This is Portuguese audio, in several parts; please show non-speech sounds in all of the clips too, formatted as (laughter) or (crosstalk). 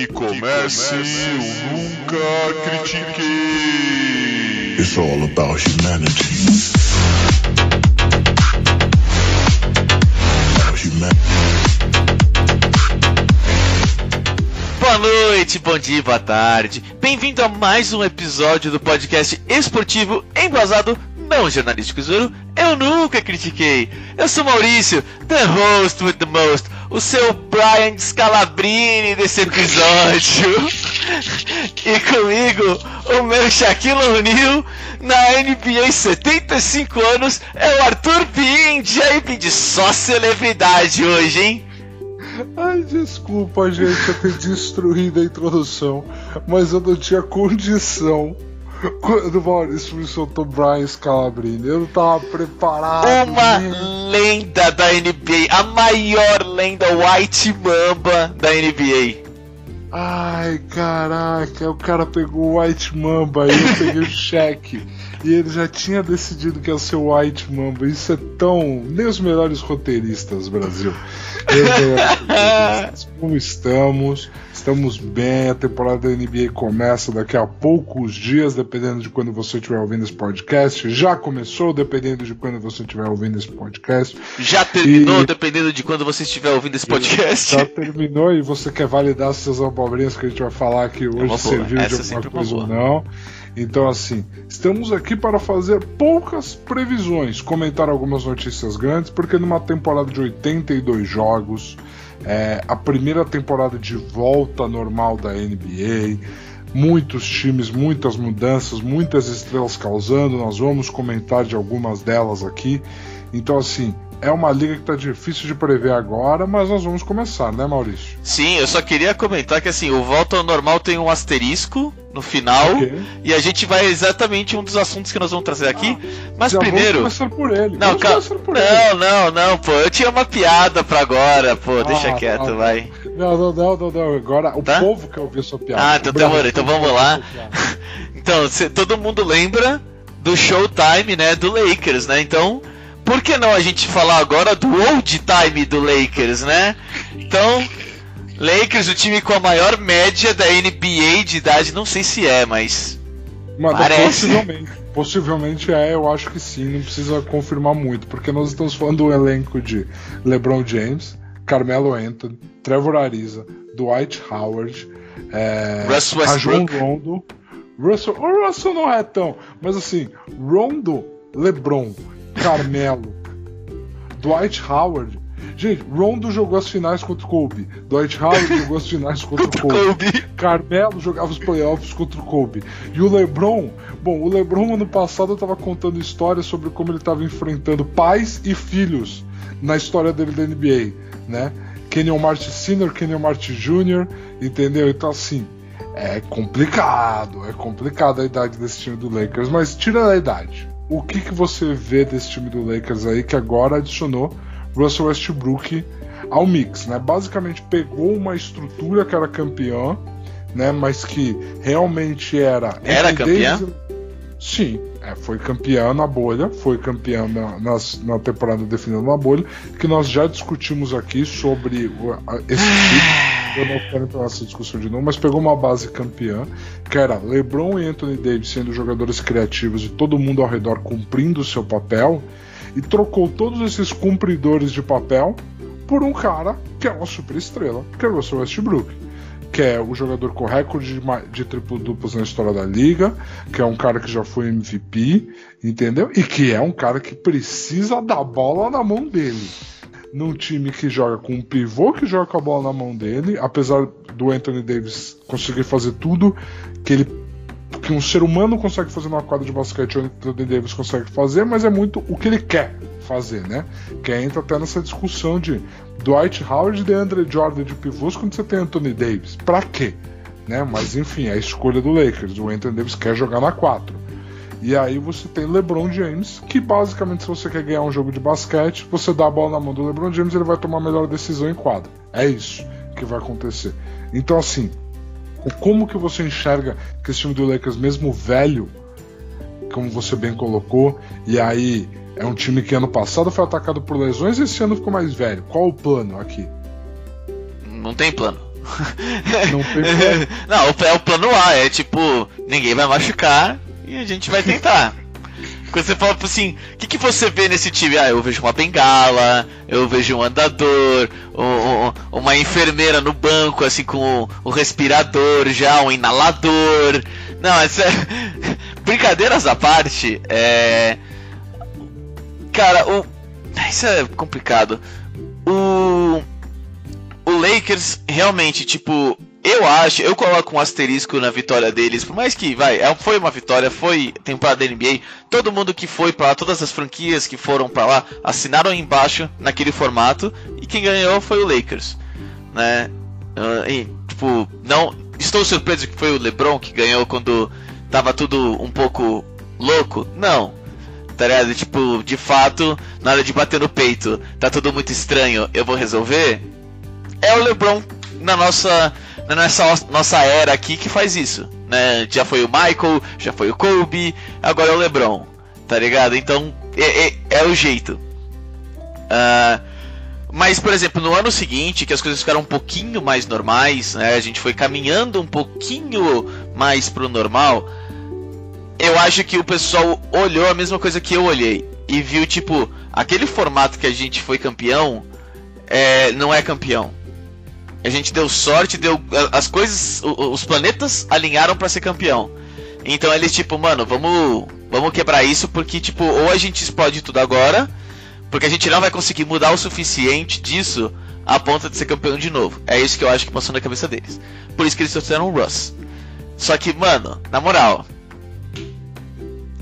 Que comece o Nunca Critiquei. It's all about humanity. Boa noite, bom dia, boa tarde. Bem-vindo a mais um episódio do podcast esportivo embasado não jornalístico Zuru. Eu nunca critiquei. Eu sou Maurício, the host with the most, o seu Brian Scalabrini desse episódio. e comigo, o meu Shaquille O'Neal na NBA 75 anos é o Arthur Pim, JP de só celebridade hoje, hein? Ai, desculpa, gente, eu ter (laughs) destruído a introdução, mas eu não tinha condição. Quando o Maurício soltou Brian Scalabrini, eu não tava preparado. Uma né? lenda da NBA, a maior lenda White Mamba da NBA. Ai, caraca, o cara pegou o White Mamba e eu peguei o (laughs) cheque. E ele já tinha decidido que ia ser o White Mamba. Isso é tão. Nem os melhores roteiristas, Brasil. Roteiristas. (laughs) Como estamos? Estamos bem. A temporada da NBA começa daqui a poucos dias, dependendo de quando você estiver ouvindo esse podcast. Já começou, dependendo de quando você estiver ouvindo esse podcast. Já terminou, E- dependendo de quando você estiver ouvindo esse podcast. Já (laughs) terminou e você quer validar essas abobrinhas que a gente vai falar aqui hoje, uma boa. serviu de é alguma coisa ou não. Então, assim, estamos aqui para fazer poucas previsões, comentar algumas notícias grandes, porque numa temporada de 82 jogos, é, a primeira temporada de volta normal da NBA, muitos times, muitas mudanças, muitas estrelas causando, nós vamos comentar de algumas delas aqui. Então, assim, é uma liga que tá difícil de prever agora, mas nós vamos começar, né, Maurício? Sim, eu só queria comentar que assim, o Volta ao Normal tem um asterisco no final. Ok. E a gente vai exatamente um dos assuntos que nós vamos trazer aqui. Mas Já primeiro. Vamos começar por ele. Não, começar por ele. Não, não, não, pô. Eu tinha uma piada pra agora, pô. Deixa Ah, quieto, tá. vai. Não, não, não, não, não. Agora o Tá? povo quer ouvir sua piada. Ah, então demorou, então quer vamos lá. (laughs) Então, cê- todo mundo lembra do Showtime, né? Do Lakers, né? Então, por que não a gente falar agora do Old Time do Lakers, né? Então, Lakers, o time com a maior média da NBA de idade, não sei se é, mas. Mano, Parece. possivelmente. Possivelmente é, eu acho que sim, não precisa confirmar muito, porque nós estamos falando do elenco de LeBron James, Carmelo Anthony, Trevor Ariza, Dwight Howard, é, Westbrook. Rondo. Russell, o Russell não é tão, mas assim, Rondo, LeBron, Carmelo, Dwight Howard. Gente, Rondo jogou as finais contra o Kobe. Dwight Howard (laughs) jogou as finais contra o Kobe. Kobe. Carmelo jogava os playoffs contra o Kobe. E o LeBron, bom, o LeBron ano passado estava contando histórias sobre como ele estava enfrentando pais e filhos na história dele da NBA, né? Kenyon Martin Sr., Kenyon Martin Jr., entendeu? Então assim, é complicado, é complicado a idade desse time do Lakers, mas tira a idade. O que, que você vê desse time do Lakers aí que agora adicionou Russell Westbrook ao mix, né? Basicamente pegou uma estrutura que era campeã, né? Mas que realmente era. Era campeã? Davis- Sim, é, foi campeã na bolha, foi campeã na, nas- na temporada definindo na bolha, que nós já discutimos aqui sobre o- a- esse tipo. Eu não quero entrar nessa discussão de novo, mas pegou uma base campeã, que era LeBron e Anthony Davis sendo jogadores criativos e todo mundo ao redor cumprindo o seu papel, e trocou todos esses cumpridores de papel por um cara que é uma super estrela, que é o Russell Westbrook. Que é o jogador com recorde de, de triplo-duplos na história da liga, que é um cara que já foi MVP, entendeu? E que é um cara que precisa da bola na mão dele. Num time que joga com um pivô que joga com a bola na mão dele, apesar do Anthony Davis conseguir fazer tudo que ele que um ser humano consegue fazer numa quadra de basquete, o Anthony Davis consegue fazer, mas é muito o que ele quer fazer, né? Que entra até nessa discussão de Dwight Howard e DeAndre Jordan de pivôs quando você tem Anthony Davis. Pra quê? Né? Mas enfim, é a escolha do Lakers. O Anthony Davis quer jogar na 4. E aí você tem LeBron James, que basicamente se você quer ganhar um jogo de basquete, você dá a bola na mão do LeBron James, ele vai tomar a melhor decisão em quadra. É isso que vai acontecer. Então assim, como que você enxerga que esse time do Lakers, mesmo velho, como você bem colocou, e aí é um time que ano passado foi atacado por lesões e esse ano ficou mais velho. Qual o plano aqui? Não tem plano. Não tem plano. (laughs) Não, é o plano A, é tipo, ninguém vai machucar e a gente vai tentar. Quando você fala assim, o que, que você vê nesse time? Ah, eu vejo uma bengala, eu vejo um andador, um- um- uma enfermeira no banco, assim, com o respirador já, um inalador. Não, (laughs) essa Brincadeiras à parte, é. Cara, o. Isso é complicado. O. O Lakers realmente, tipo, eu acho, eu coloco um asterisco na vitória deles, por mais que, vai, é- foi uma vitória, foi temporada da NBA, todo mundo que foi pra lá, todas as franquias que foram pra lá, assinaram embaixo naquele formato, e quem ganhou foi o Lakers, né? Ah, e, tipo, não, estou surpreso que foi o LeBron que ganhou quando tava tudo um pouco louco? Não. Tá ligado? Tipo, de fato, na hora de bater no peito, tá tudo muito estranho, eu vou resolver? É o LeBron na nossa, na nossa, nossa era aqui que faz isso, né? Já foi o Michael, já foi o Kobe, agora é o LeBron, tá ligado? Então, é, é, é o jeito. Ah, mas, por exemplo, no ano seguinte, que as coisas ficaram um pouquinho mais normais, né? A gente foi caminhando um pouquinho mais pro normal. Eu acho que o pessoal olhou a mesma coisa que eu olhei e viu tipo aquele formato que a gente foi campeão é, não é campeão. A gente deu sorte, deu as coisas, os planetas alinharam pra ser campeão. Então eles tipo, mano, vamos, vamos quebrar isso porque tipo ou a gente explode tudo agora, porque a gente não vai conseguir mudar o suficiente disso a ponto de ser campeão de novo. É isso que eu acho que passou na cabeça deles. Por isso que eles trouxeram o Russ. Só que, mano, na moral,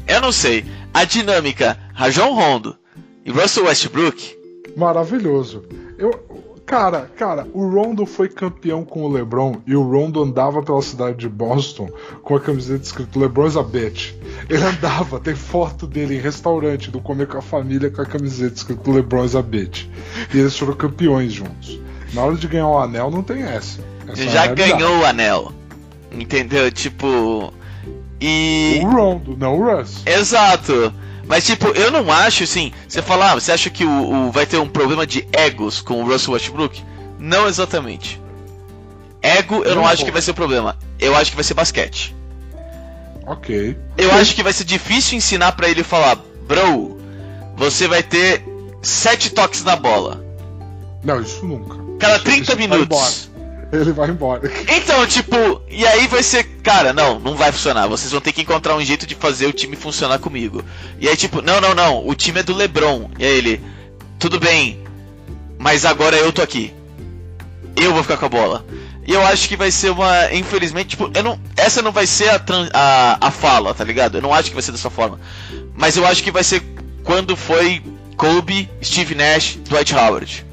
eu não sei. A dinâmica Rajon Rondo e Russell Westbrook. Maravilhoso. Eu, cara, cara, o Rondo foi campeão com o LeBron e o Rondo andava pela cidade de Boston com a camiseta escrito LeBron's a bitch. Ele andava, tem foto dele em restaurante do comer com a família com a camiseta escrito LeBron's a bitch. E eles foram campeões juntos. Na hora de ganhar o anel não tem essa. Essa é já realidade. ganhou o anel. Entendeu? Tipo. E. O Rondo, não o Russ. Exato. Mas tipo, eu não acho assim. Você fala, ah, você acha que o, o- vai ter um problema de egos com o Russell Westbrook? Não exatamente. Ego, eu não Não, acho que vai ser o problema. Eu acho que vai ser basquete. Ok. Eu acho que vai ser difícil ensinar pra ele falar, bro, você vai ter sete toques na bola. Não, isso nunca. Cada Isso- 30 isso minutos. Ele vai embora. Então, tipo, e aí vai ser, cara, não, não vai funcionar. Vocês vão ter que encontrar um jeito de fazer o time funcionar comigo. E aí, tipo, não, não, não, o time é do LeBron. E aí ele, tudo bem, mas agora eu tô aqui. Eu vou ficar com a bola. E eu acho que vai ser uma, infelizmente, tipo, eu não, essa não vai ser a, a, a fala, tá ligado? Eu não acho que vai ser dessa forma. Mas eu acho que vai ser quando foi Kobe, Steve Nash, Dwight Howard.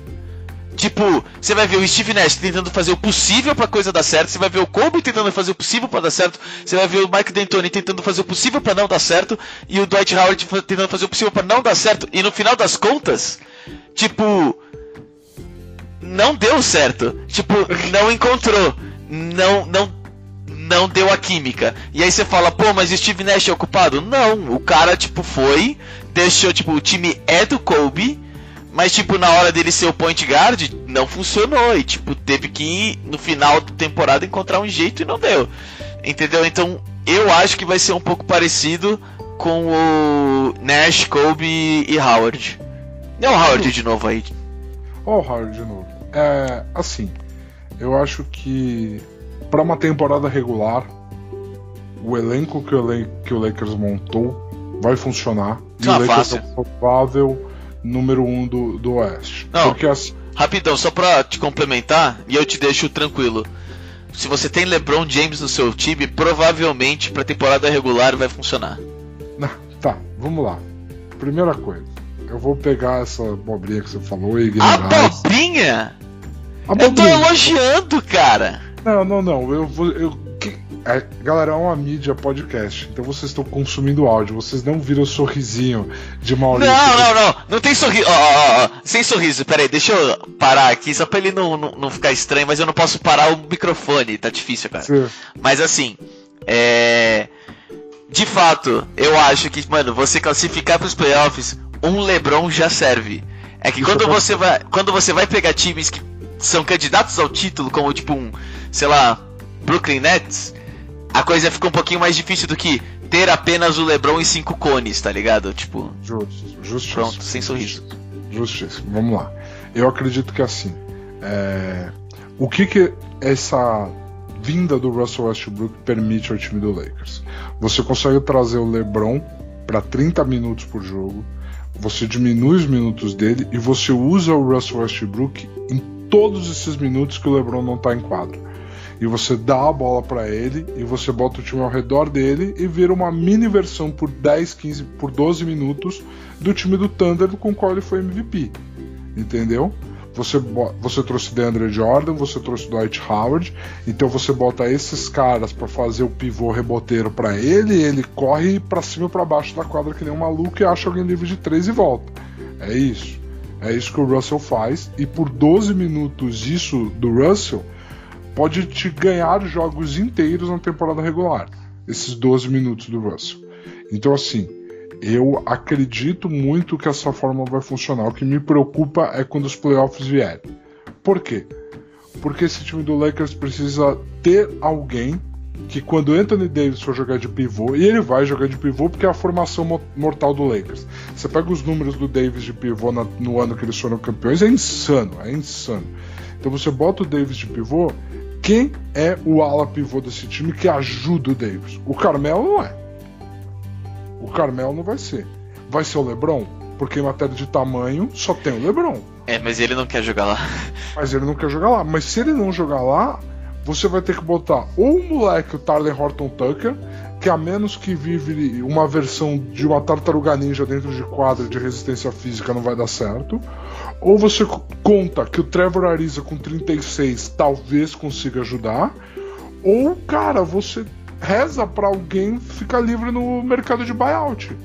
Tipo, você vai ver o Steve Nash tentando fazer o possível pra coisa dar certo, você vai ver o Kobe tentando fazer o possível pra dar certo, você vai ver o Mike D'Antoni tentando fazer o possível pra não dar certo e o Dwight Howard tentando fazer o possível pra não dar certo e no final das contas, tipo, não deu certo. Tipo, não encontrou. Não, não, não deu a química. E aí você fala, pô, mas o Steve Nash é ocupado? Não, o cara, tipo, foi, deixou, tipo, o time é do Kobe, mas, tipo, na hora dele ser o point guard, não funcionou. E, tipo, teve que ir no final da temporada encontrar um jeito e não deu. Entendeu? Então, eu acho que vai ser um pouco parecido com o Nash, Kobe e Howard. Não o Howard de novo aí. Ó, o Howard de novo. É, assim, eu acho que para uma temporada regular, o elenco que o, que o Lakers montou vai funcionar. E Ah, o Lakers fácil. é provável número um do, do Oeste. Não. Porque assim, Rapidão, só pra te complementar, e eu te deixo tranquilo. Se você tem LeBron James no seu time, provavelmente pra temporada regular vai funcionar. Não, tá, vamos lá. Primeira coisa, eu vou pegar essa abobrinha que você falou e ignorar. Abobrinha? Eu tô elogiando, cara. Não, não, não. Eu vou. Eu, é, galera, é uma mídia podcast. Então vocês estão consumindo áudio. Vocês não viram o sorrisinho de Maurício. Não, não, não. Não tem sorriso. Ó, ó, ó, Sem sorriso. Peraí, deixa eu parar aqui, só pra ele não, não, não ficar estranho, mas eu não posso parar o microfone. Tá difícil, cara. Você- Mas assim, é. De fato, eu acho que, mano, você classificar pros playoffs, um LeBron já serve. É que quando você vai, quando você vai pegar times que são candidatos ao título, como tipo um, sei lá, Brooklyn Nets, a coisa fica um pouquinho mais difícil do que ter apenas o LeBron e cinco cones, tá ligado? Tipo. Justo, justo. Pronto, sem sorriso. Justíssimo. Vamos lá. Eu acredito que assim. É... O que que essa vinda do Russell Westbrook permite ao time do Lakers? Você consegue trazer o LeBron para 30 minutos por jogo. Você diminui os minutos dele e você usa o Russell Westbrook em todos esses minutos que o LeBron não está em quadro e você dá a bola para ele e você bota o time ao redor dele e vira uma mini versão por 10, 15, por 12 minutos do time do Thunder com o qual ele foi MVP. Entendeu? Você, você trouxe DeAndre Jordan, você trouxe Dwight Howard, então você bota esses caras para fazer o pivô reboteiro para ele, ele corre para cima e para baixo da quadra que nem um maluco e acha alguém livre de três e volta. É isso. É isso que o Russell faz, e por 12 minutos isso do Russell pode te ganhar jogos inteiros na temporada regular, esses 12 minutos do Russell. Então, assim, eu acredito muito que essa forma vai funcionar. O que me preocupa é quando os playoffs vierem. Por quê? Porque esse time do Lakers precisa ter alguém que quando Anthony Davis for jogar de pivô, e ele vai jogar de pivô porque é a formação mortal do Lakers. Você pega os números do Davis de pivô no ano que eles foram campeões, é insano, é insano. Então você bota o Davis de pivô, quem é o ala pivô desse time que ajuda o Davis? O Carmelo não é. O Carmelo não vai ser. Vai ser o LeBron? Porque em matéria de tamanho só tem o LeBron. É, mas ele não quer jogar lá. Mas ele não quer jogar lá. Mas se ele não jogar lá, você vai ter que botar ou o moleque, o Tyler Horton Tucker, que a menos que vive uma versão de uma tartaruga ninja dentro de quadra de resistência física não vai dar certo, ou você conta que o Trevor Ariza com 36 talvez consiga ajudar, ou, cara, você reza para alguém ficar livre no mercado de buyout.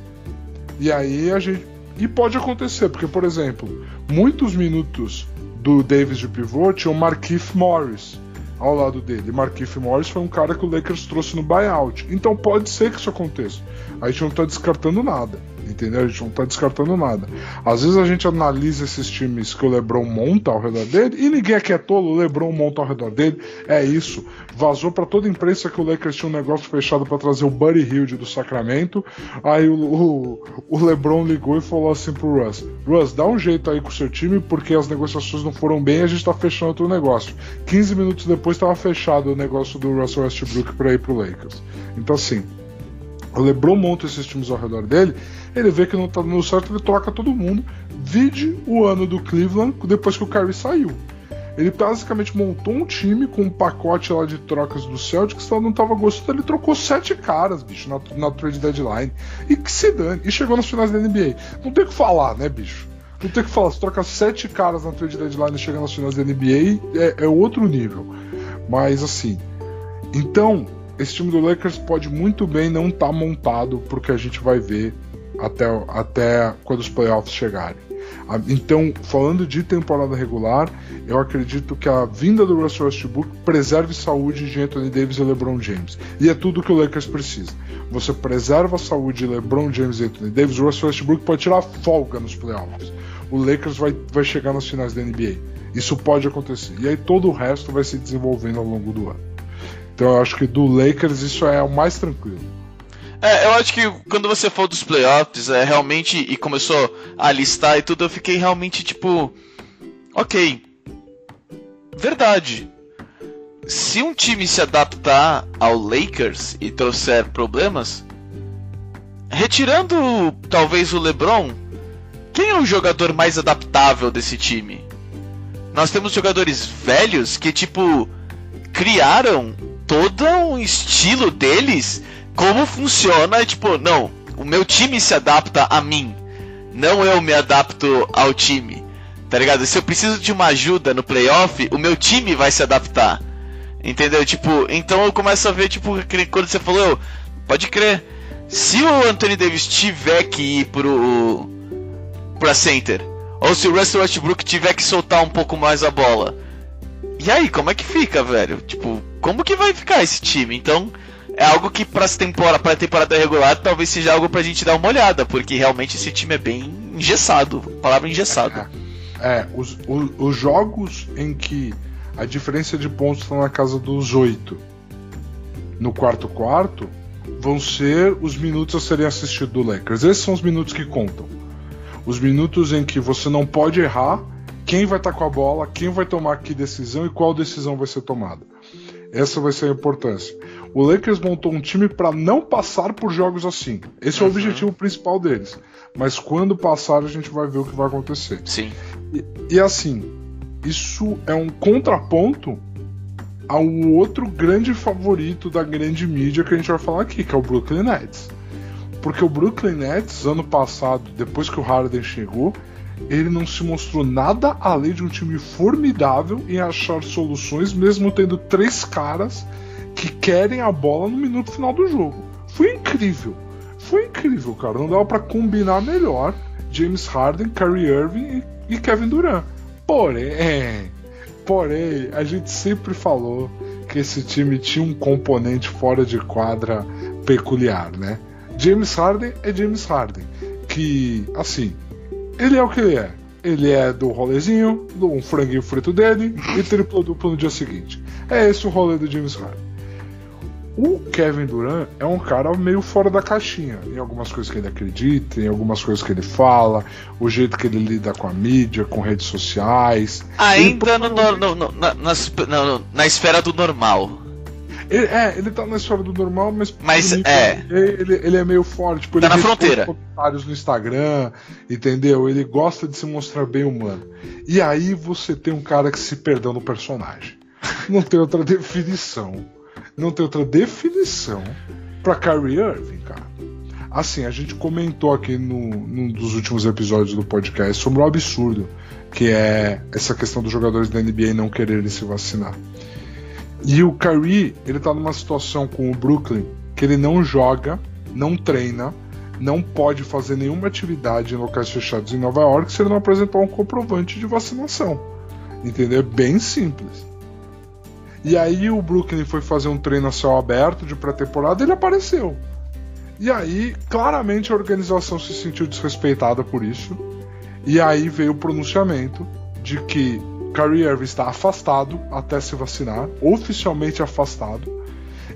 E aí a gente. E pode acontecer, porque, por exemplo, muitos minutos do Davis de pivô tinham Markif Morris ao lado dele. Markif Morris foi um cara que o Lakers trouxe no buyout. Então pode ser que isso aconteça. A gente não está descartando nada entendeu? A gente não tá descartando nada. Às vezes a gente analisa esses times que o LeBron monta ao redor dele e ninguém aqui é tolo, o LeBron monta ao redor dele. É isso. Vazou para toda a imprensa que o Lakers tinha um negócio fechado para trazer o Buddy Hilde do Sacramento. Aí o, o, o, LeBron ligou e falou assim pro Russ: Russ, dá um jeito aí com o seu time porque as negociações não foram bem e a gente tá fechando outro negócio. 15 minutos depois estava fechado o negócio do Russell Westbrook para ir pro Lakers. Então assim. O LeBron monta esses times ao redor dele ele vê que não tá dando certo, ele troca todo mundo. Vide o ano do Cleveland depois que o Kyrie saiu. Ele basicamente montou um time com um pacote lá de trocas do Celtics, que não tava gostando, ele trocou sete caras, bicho, na, na trade deadline. E que se dane. E chegou nas finais da NBA. Não tem o que falar, né, bicho? Não tem o que falar. Se troca sete caras na trade deadline e chega nas finais da NBA, é, é outro nível. Mas assim. Então, esse time do Lakers pode muito bem não estar tá montado porque a gente vai ver até, até quando os playoffs chegarem. Então, falando de temporada regular, eu acredito que a vinda do Russell Westbrook preserve saúde de Anthony Davis e LeBron James. E é tudo que o Lakers precisa. Você preserva a saúde de LeBron James e Anthony Davis, o Russell Westbrook pode tirar folga nos playoffs. O Lakers vai, vai chegar nas finais da NBA. Isso pode acontecer. E aí todo o resto vai se desenvolvendo ao longo do ano. Então eu acho que do Lakers isso é o mais tranquilo. É, eu acho que quando você falou dos playoffs, é realmente. E começou a listar e tudo, eu fiquei realmente tipo. Ok. Verdade. Se um time se adaptar ao Lakers e trouxer problemas, retirando talvez o LeBron, quem é o jogador mais adaptável desse time? Nós temos jogadores velhos que, tipo, criaram todo um estilo deles como funciona, tipo, não, o meu time se adapta a mim, não eu me adapto ao time. Tá ligado? Se eu preciso de uma ajuda no playoff, o meu time vai se adaptar. Entendeu? Tipo, então eu começo a ver, tipo, quando você falou, pode crer. Se o Anthony Davis tiver que ir pro pra center, ou se o Russell Westbrook tiver que soltar um pouco mais a bola, e aí, como é que fica, velho? Tipo, como que vai ficar esse time? Então, é algo que para temporada, temporada regular talvez seja algo pra gente dar uma olhada, porque realmente esse time é bem engessado, palavra engessado. É, os, os, os jogos em que a diferença de pontos está na casa dos 8 no quarto quarto vão ser os minutos a serem assistidos do Lakers. Esses são os minutos que contam. Os minutos em que você não pode errar, quem vai estar tá com a bola, quem vai tomar que decisão e qual decisão vai ser tomada. Essa vai ser a importância. O Lakers montou um time para não passar por jogos assim. Esse uhum. é o uhum. objetivo principal deles. Mas quando passar, a gente vai ver o que vai acontecer. Sim. E, e assim, isso é um contraponto ao outro grande favorito da grande mídia que a gente vai falar aqui, que é o Brooklyn Nets. Porque o Brooklyn Nets, ano passado, depois que o Harden chegou, ele não se mostrou nada além de um time formidável em achar soluções, mesmo tendo três caras que querem a bola no minuto final do jogo. Foi incrível. Foi incrível, cara. Não dava para combinar melhor James Harden, Kyrie Irving e Kevin Durant. Porém, porém, a gente sempre falou que esse time tinha um componente fora de quadra peculiar, né? James Harden é James Harden, que, assim, ele é o que ele é. Ele é do rolezinho, do um franguinho frito dele e triplo duplo no dia seguinte. É esse o rolê do James Harden. O Kevin Durant é um cara meio fora da caixinha em algumas coisas que ele acredita, em algumas coisas que ele fala, o jeito que ele lida com a mídia, com redes sociais. Ainda ele... no, no, no, na, na, na, esfera do normal. Ele, é, ele tá na esfera do normal, mas. Mas é. Ele, ele é meio forte. Tipo, tá ele na fronteira. comentários no Instagram, entendeu? Ele gosta de se mostrar bem humano. E aí você tem um cara que se perdeu no personagem. Não tem outra (laughs) definição não tem outra definição para Kyrie Irving, cara. Assim, a gente comentou aqui no, num dos últimos episódios do podcast sobre o absurdo que é essa questão dos jogadores da NBA não quererem se vacinar. E o Kyrie, ele tá numa situação com o Brooklyn que ele não joga, não treina, não pode fazer nenhuma atividade em locais fechados em Nova York se ele não apresentar um comprovante de vacinação. Entendeu? É bem simples. E aí o Brooklyn foi fazer um treino a céu aberto de pré-temporada e ele apareceu. E aí, claramente, a organização se sentiu desrespeitada por isso. E aí veio o pronunciamento de que Kyrie Irving está afastado até se vacinar, oficialmente afastado,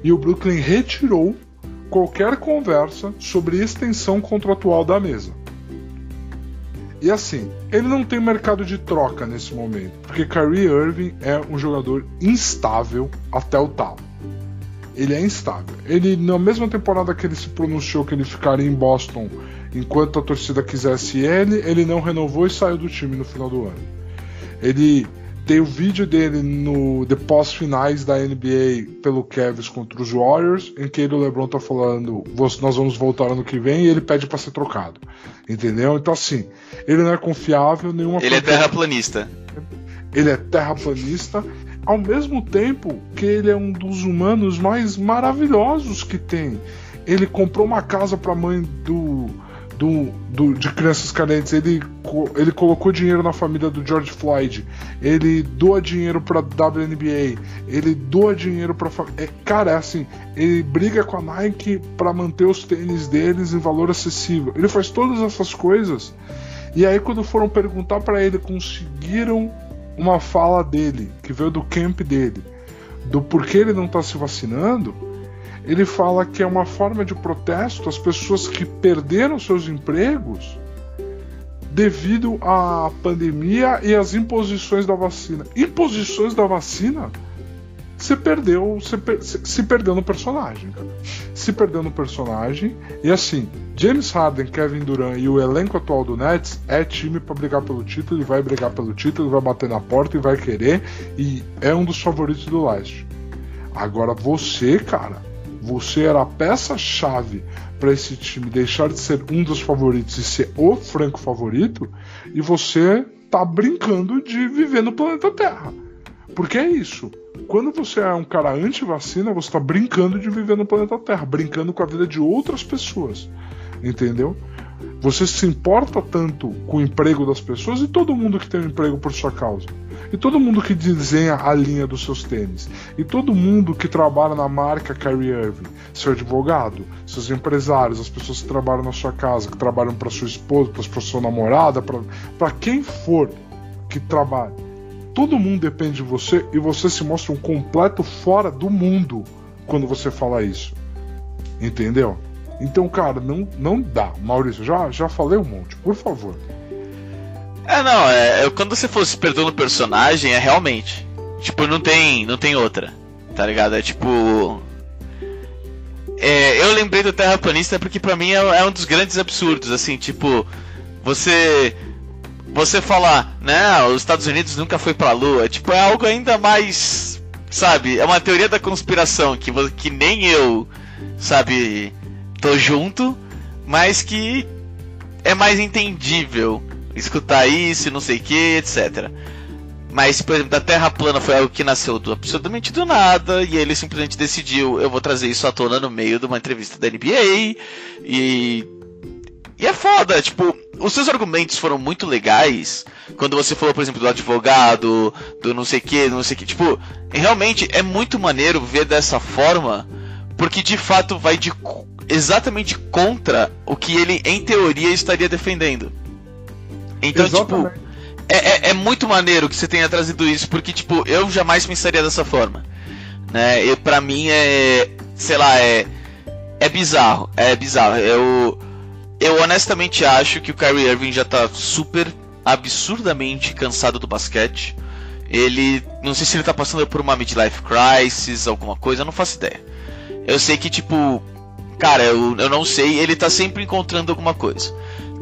e o Brooklyn retirou qualquer conversa sobre extensão contratual da mesa. E assim, ele não tem mercado de troca nesse momento, porque Kyrie Irving é um jogador instável até o tal. Ele é instável. Ele, na mesma temporada que ele se pronunciou que ele ficaria em Boston enquanto a torcida quisesse ele, ele não renovou e saiu do time no final do ano. Ele tem o vídeo dele no The pós-finais da NBA pelo Cavs contra os Warriors, em que ele, o LeBron tá falando, nós vamos voltar ano que vem, e ele pede para ser trocado. Entendeu? Então assim, ele não é confiável, nenhuma Ele é terraplanista. Ele é terraplanista, ao mesmo tempo que ele é um dos humanos mais maravilhosos que tem. Ele comprou uma casa para a mãe do do, do, de crianças carentes, ele, ele colocou dinheiro na família do George Floyd, ele doa dinheiro pra WNBA, ele doa dinheiro pra. É, cara, é assim, ele briga com a Nike para manter os tênis deles em valor acessível. Ele faz todas essas coisas. E aí, quando foram perguntar para ele, conseguiram uma fala dele, que veio do camp dele, do porquê ele não tá se vacinando ele fala que é uma forma de protesto às pessoas que perderam seus empregos devido à pandemia e às imposições da vacina. Imposições da vacina? Você perdeu, você per, se perdeu no personagem. Se perdeu no personagem. E assim, James Harden, Kevin Durant e o elenco atual do Nets é time para brigar pelo título, ele vai brigar pelo título, vai bater na porta e vai querer e é um dos favoritos do leste. Agora você, cara, você era a peça-chave para esse time deixar de ser um dos favoritos e ser o franco favorito, e você tá brincando de viver no planeta Terra. Porque é isso. Quando você é um cara anti-vacina, você está brincando de viver no planeta Terra, brincando com a vida de outras pessoas. Entendeu? Você se importa tanto com o emprego das pessoas e todo mundo que tem um emprego por sua causa. E todo mundo que desenha a linha dos seus tênis. E todo mundo que trabalha na marca Kyrie Irving. Seu advogado, seus empresários, as pessoas que trabalham na sua casa, que trabalham para sua esposa, para sua namorada, para quem for. que trabalha. Todo mundo depende de você e você se mostra um completo fora do mundo quando você fala isso. Entendeu? Então, cara, não, não dá. Maurício, já, já falei um monte, por favor. É, não, é, é quando você fosse perdendo o personagem, é realmente. Tipo, não tem, não tem outra. Tá ligado? É tipo. É, eu lembrei do Terraplanista porque pra mim é, é um dos grandes absurdos, assim, tipo, você você falar, né, os Estados Unidos nunca foi pra Lua, tipo, é algo ainda mais, sabe, é uma teoria da conspiração que, que nem eu, sabe, tô junto, mas que é mais entendível escutar isso, não sei o que, etc. Mas, por exemplo, da Terra plana foi algo que nasceu do, absurdamente do nada, e ele simplesmente decidiu, eu vou trazer isso à tona no meio de uma entrevista da NBA, e. E é foda, tipo, os seus argumentos foram muito legais quando você falou, por exemplo, do advogado, do não sei que, não sei que. Tipo, realmente é muito maneiro ver dessa forma, porque de fato vai de exatamente contra o que ele, em teoria, estaria defendendo. Então, tipo, Exatamente. tipo é, é, é, muito maneiro que você tenha trazido isso, porque, tipo, eu jamais pensaria dessa forma. Né? E pra mim é. Sei lá, é. É bizarro. É bizarro. Eu. Eu honestamente acho que o Kyrie Irving já tá super absurdamente cansado do basquete. Ele. Não sei se ele tá passando por uma midlife crisis, alguma coisa, eu não faço ideia. Eu sei que, tipo. Cara, eu, eu não sei, ele tá sempre encontrando alguma coisa.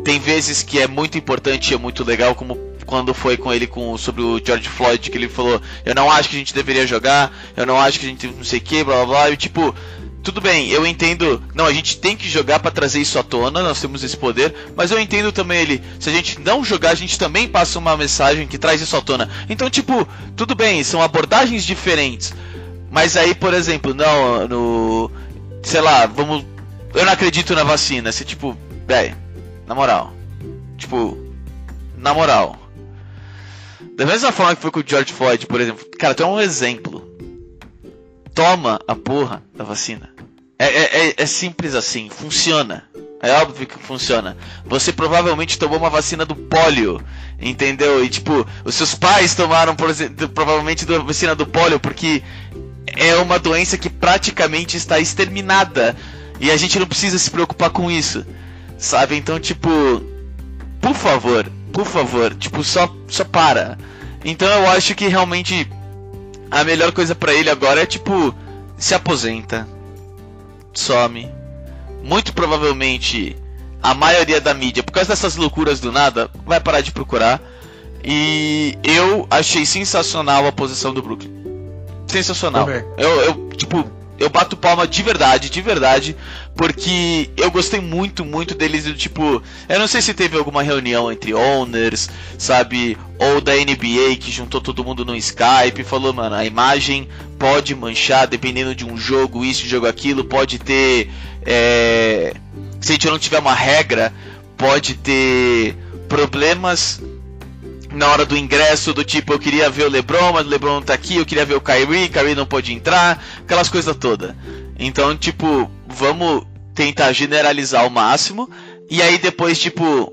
Tem vezes que é muito importante e é muito legal, como quando foi com ele com, sobre o George Floyd, que ele falou: Eu não acho que a gente deveria jogar, eu não acho que a gente não sei o que, blá blá blá. E tipo, tudo bem, eu entendo. Não, a gente tem que jogar para trazer isso à tona, nós temos esse poder. Mas eu entendo também ele. Se a gente não jogar, a gente também passa uma mensagem que traz isso à tona. Então, tipo, tudo bem, são abordagens diferentes. Mas aí, por exemplo, não, no. Sei lá, vamos. Eu não acredito na vacina. Se, tipo, velho, na moral. Tipo, na moral. Da mesma forma que foi com o George Floyd, por exemplo. Cara, tu é um exemplo. Toma a porra da vacina. É, é, é, é simples assim, funciona. É óbvio que funciona. Você provavelmente tomou uma vacina do pólio, entendeu? E tipo, os seus pais tomaram por exemplo, provavelmente a vacina do pólio porque é uma doença que praticamente está exterminada e a gente não precisa se preocupar com isso, sabe? Então, tipo, por favor, por favor, tipo, só, só para. Então eu acho que realmente a melhor coisa para ele agora é tipo se aposenta, some. Muito provavelmente a maioria da mídia, por causa dessas loucuras do nada, vai parar de procurar. E eu achei sensacional a posição do Brooklyn. Sensacional. Eu, eu, tipo, eu bato palma de verdade, de verdade, porque eu gostei muito, muito deles do tipo, eu não sei se teve alguma reunião entre owners, sabe, ou da NBA que juntou todo mundo no Skype e falou, mano, a imagem pode manchar dependendo de um jogo, isso, jogo aquilo, pode ter, é... se a gente não tiver uma regra, pode ter problemas na hora do ingresso, do tipo, eu queria ver o LeBron, mas o LeBron não tá aqui, eu queria ver o Kyrie, Kyrie não pode entrar, aquelas coisas todas. Então, tipo, vamos tentar generalizar ao máximo, e aí depois, tipo,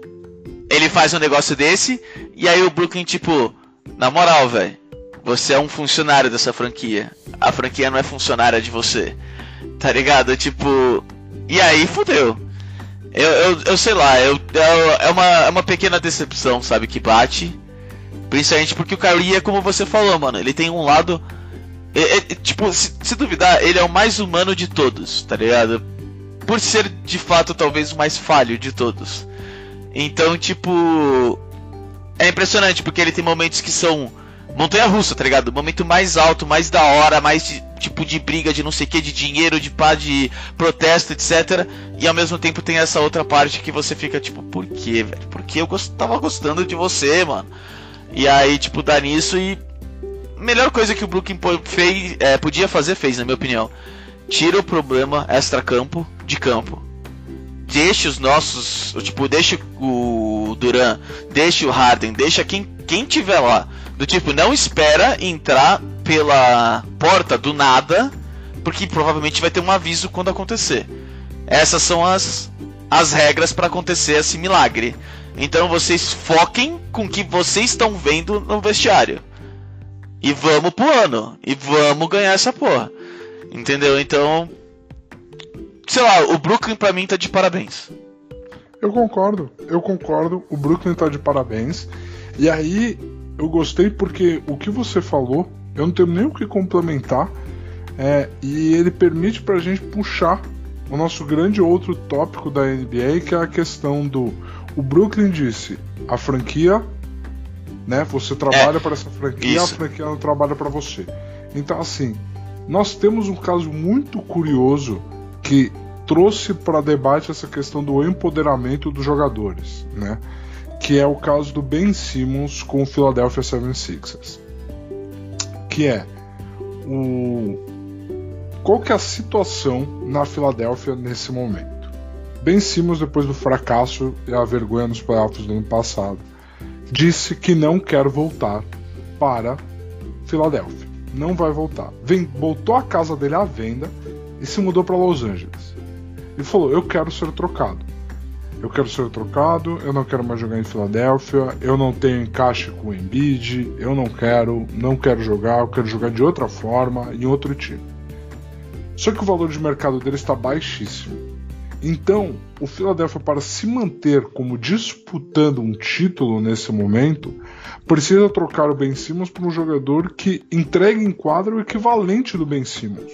ele faz um negócio desse, e aí o Brooklyn, tipo, na moral, velho, você é um funcionário dessa franquia, a franquia não é funcionária de você, tá ligado? Tipo, e aí fudeu. Eu, eu, eu sei lá, eu, eu, é, uma, é uma pequena decepção, sabe, que bate. Principalmente porque o Kyrie é como você falou, mano. Ele tem um lado. É, é, tipo, se, se, duvidar, ele é o mais humano de todos, tá ligado? Por ser de fato talvez o mais falho de todos. Então, tipo. É impressionante porque ele tem momentos que são montanha russa, tá ligado? Momento mais alto, mais da hora, mais de, tipo de briga, de não sei o que, de dinheiro, de pá, de protesto, etc. E ao mesmo tempo tem essa outra parte que você fica tipo, por quê, velho? Porque eu gost... tava gostando de você, mano. E aí, tipo, dá nisso e. Melhor coisa que o Brooklyn fez, é, podia fazer, fez, na minha opinião. Tira o problema extra-campo de campo. Deixa os nossos. Tipo, deixa o Duran, deixa o Harden, deixa quem, quem tiver lá. Do tipo, não espera entrar pela porta do nada, porque provavelmente vai ter um aviso quando acontecer. Essas são as, as regras para acontecer esse milagre. Então vocês foquem com o que vocês estão vendo no vestiário. E vamos pro ano. E vamos ganhar essa porra. Entendeu? Então. Sei lá, o Brooklyn pra mim tá de parabéns. Eu concordo, eu concordo. O Brooklyn tá de parabéns. E aí, eu gostei porque o que você falou, eu não tenho nem o que complementar. É, e ele permite pra gente puxar o nosso grande outro tópico da NBA, que é a questão do. O Brooklyn disse: a franquia, né? Você trabalha É, para essa franquia, a isso. franquia não trabalha para você. Então, assim, nós temos um caso muito curioso que trouxe para debate essa questão do empoderamento dos jogadores, né? Que é o caso do Ben Simmons com o Philadelphia 76ers. Que é o qual que é a situação na Filadélfia nesse momento? Ben Simmons, depois do fracasso e a vergonha nos playoffs do ano passado, disse que não quer voltar para Filadélfia. Não vai voltar. Vem, a casa dele à venda e se mudou para Los Angeles. Ele falou: Eu quero ser trocado. Eu quero ser trocado, eu não quero mais jogar em Filadélfia, eu não tenho encaixe com o Embiid, eu não quero, não quero jogar, eu quero jogar de outra forma, em outro time. Só que o valor de mercado dele está baixíssimo. Então, o Philadelphia, para se manter como disputando um título nesse momento, precisa trocar o Ben Simmons por um jogador que entregue em quadro o equivalente do Ben Simmons.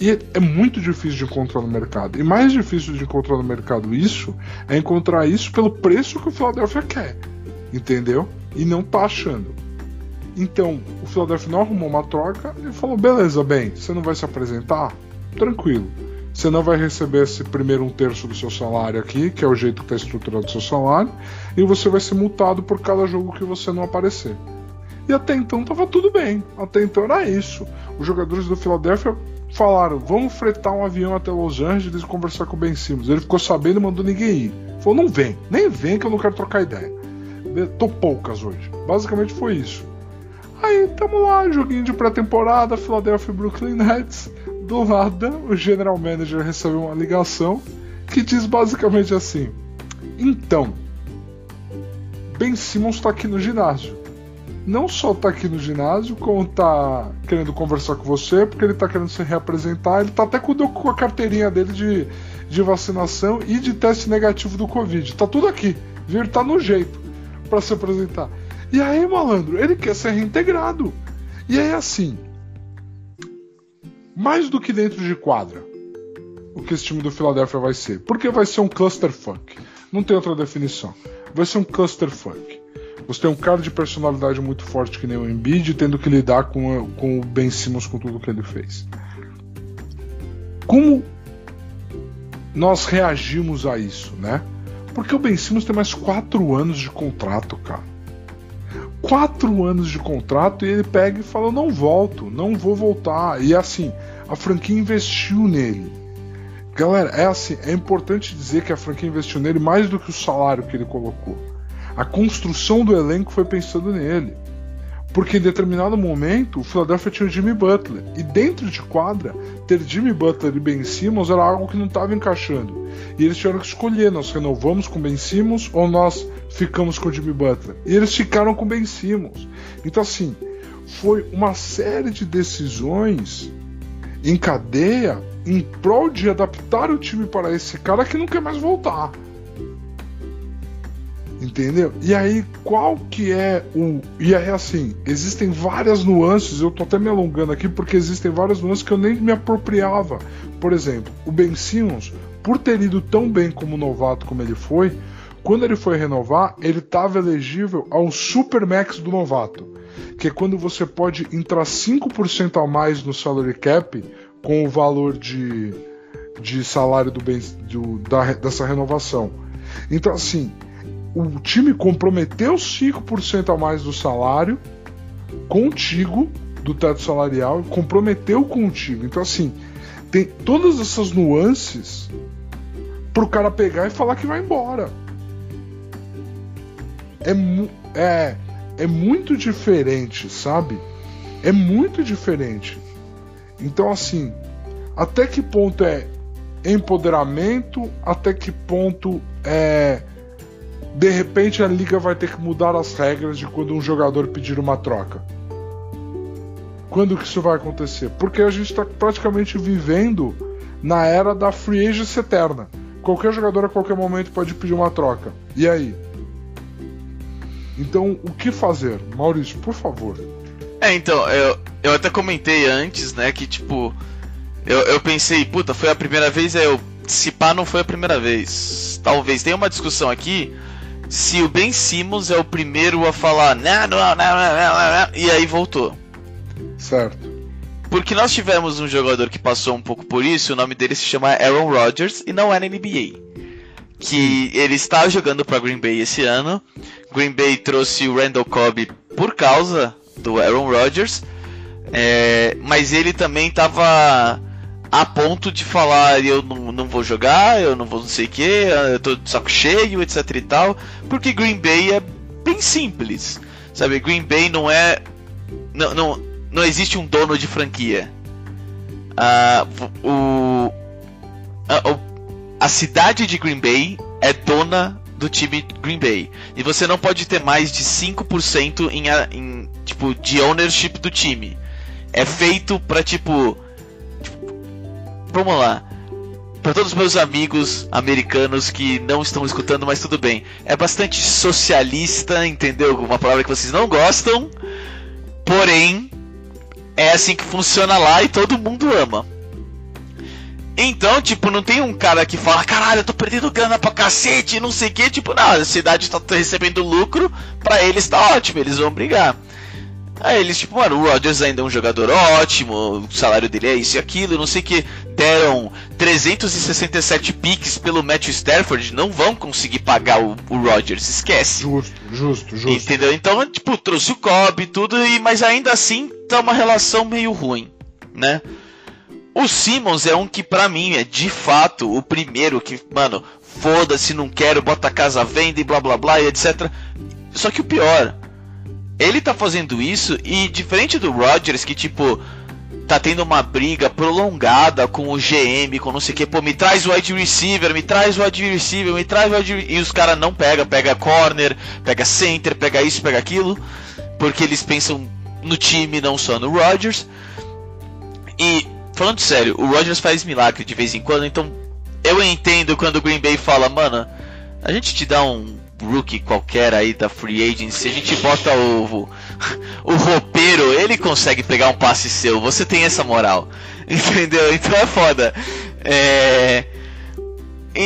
E é- muito difícil de encontrar no mercado. E mais difícil de encontrar no mercado isso é encontrar isso pelo preço que o Philadelphia quer. Entendeu? E não tá achando. Então, o Philadelphia não arrumou uma troca e falou: beleza, bem, você não vai se apresentar? Tranquilo. Você não vai receber esse primeiro um terço do seu salário aqui, que é o jeito que está estruturado o seu salário, e você vai ser multado por cada jogo que você não aparecer. E até então tava tudo bem. Até então era isso. Os jogadores do Philadelphia falaram: vamos fretar um avião até Los Angeles e conversar com o Ben Simmons. Ele ficou sabendo e mandou ninguém ir. Falou: não vem, nem vem que eu não quero trocar ideia. Tô poucas hoje. Basicamente foi isso. Aí tamo lá, joguinho de pré-temporada, Philadelphia e Brooklyn Nets. Do nada, o general manager recebeu uma ligação que diz basicamente assim: Então, Ben Simmons tá aqui no ginásio. Não só tá aqui no ginásio, como tá querendo conversar com você, porque ele tá querendo se reapresentar. Ele tá até com, com a carteirinha dele de, de vacinação e de teste negativo do Covid. Tá tudo aqui, viu? Ele tá no jeito para se apresentar. E aí, malandro, ele quer ser reintegrado. E aí, assim, mais do que dentro de quadra, o que esse time do Philadelphia vai ser. Porque vai ser um clusterfuck. Não tem outra definição. Vai ser um clusterfuck. Você tem um cara de personalidade muito forte que nem o Embiid, tendo que lidar com, com o Ben Simmons com tudo que ele fez. Como nós reagimos a isso, né? Porque o Ben Simmons tem mais quatro anos de contrato, cara. Quatro anos de contrato e ele pega e fala: não volto, não vou voltar. E assim, a franquia investiu nele. Galera, é assim, é importante dizer que a franquia investiu nele mais do que o salário que ele colocou. A construção do elenco foi pensando nele. Porque em determinado momento o Philadelphia tinha o Jimmy Butler. E dentro de quadra, ter Jimmy Butler e Ben Simmons era algo que não estava encaixando. E eles tiveram que escolher: nós renovamos com Ben Simmons ou nós ficamos com o Jimmy Butler? E eles ficaram com Ben Simmons. Então, assim, foi uma série de decisões em cadeia em prol de adaptar o time para esse cara que não quer mais voltar. Entendeu? E aí, qual que é o. E aí, assim, existem várias nuances, eu tô até me alongando aqui porque existem várias nuances que eu nem me apropriava. Por exemplo, o Ben Simmons, por ter ido tão bem como novato como ele foi, quando ele foi renovar, ele estava elegível ao Supermax do novato, que é quando você pode entrar 5% a mais no salary cap com o valor de, de salário do, do da, dessa renovação. Então, assim, o time comprometeu 5% a mais do salário contigo, do teto salarial, comprometeu contigo. Então, assim, tem todas essas nuances pro cara pegar e falar que vai embora. É, é, é muito diferente, sabe? É muito diferente. Então, assim, até que ponto é empoderamento, até que ponto é De repente a liga vai ter que mudar as regras de quando um jogador pedir uma troca. Quando que isso vai acontecer? Porque a gente está praticamente vivendo na era da free agency eterna. Qualquer jogador a qualquer momento pode pedir uma troca. E aí? Então, o que fazer? Maurício, por favor. É, então, eu, eu até comentei antes, né, que tipo. Eu, eu pensei, puta, foi a primeira vez, eu. Se pá, não foi a primeira vez. Talvez tenha uma discussão aqui se o Ben Simmons é o primeiro a falar, não, não, não, não, não, e aí voltou. Certo. Porque nós tivemos um jogador que passou um pouco por isso, o nome dele se chama Aaron Rodgers e não é na NBA. Que ele está jogando para Green Bay esse ano. Green Bay trouxe o Randall Cobb por causa do Aaron Rodgers, é, mas ele também estava a ponto de falar eu não, não vou jogar, eu não vou não sei o que, eu tô de saco cheio, etc e tal, porque Green Bay é bem simples, sabe? Green Bay não é. Não, não, não existe um dono de franquia. Ah, o, a, a cidade de Green Bay é dona do time Green Bay. E você não pode ter mais de 5% em, em tipo de ownership do time. É feito para tipo vamos lá. Para todos os meus amigos americanos que não estão escutando, mas tudo bem. É bastante socialista, entendeu? Uma palavra que vocês não gostam. Porém, é assim que funciona lá e todo mundo ama. Então, tipo, não tem um cara que fala, caralho, eu tô perdendo grana pra cacete, não sei o que, tipo, não, a cidade tá recebendo lucro, pra eles tá ótimo, eles vão brigar. Aí eles, tipo, mano, o Rodgers ainda é um jogador ótimo, o salário dele é isso e aquilo, não sei o que. Deram 367 piques pelo Matthew Stafford, não vão conseguir pagar o, o Rodgers, esquece. Justo, justo, justo. Entendeu? Então, tipo, trouxe o Cobb e tudo, e, mas ainda assim tá uma relação meio ruim, né? O Simmons é um que, pra mim, é de fato o primeiro que, mano, foda-se, não quero, bota a casa à venda e blá blá blá e etc. Só que o pior ele tá fazendo isso e diferente do Rodgers, que tipo, tá tendo uma briga prolongada com o GM, com não sei o que, pô, me traz o wide receiver, me traz o wide receiver, me traz o wide E os caras não pegam, pega corner, pega center, pega isso, pega aquilo, porque eles pensam no time, não só no Rodgers. E, falando sério, o Rodgers faz milagre de vez em quando, então eu entendo quando o Green Bay fala, mano, a gente te dá um rookie qualquer aí da free agency, a gente bota o, o, (laughs) roupeiro, ele consegue pegar um passe seu, você tem essa moral. (laughs) Entendeu? Então é foda. É...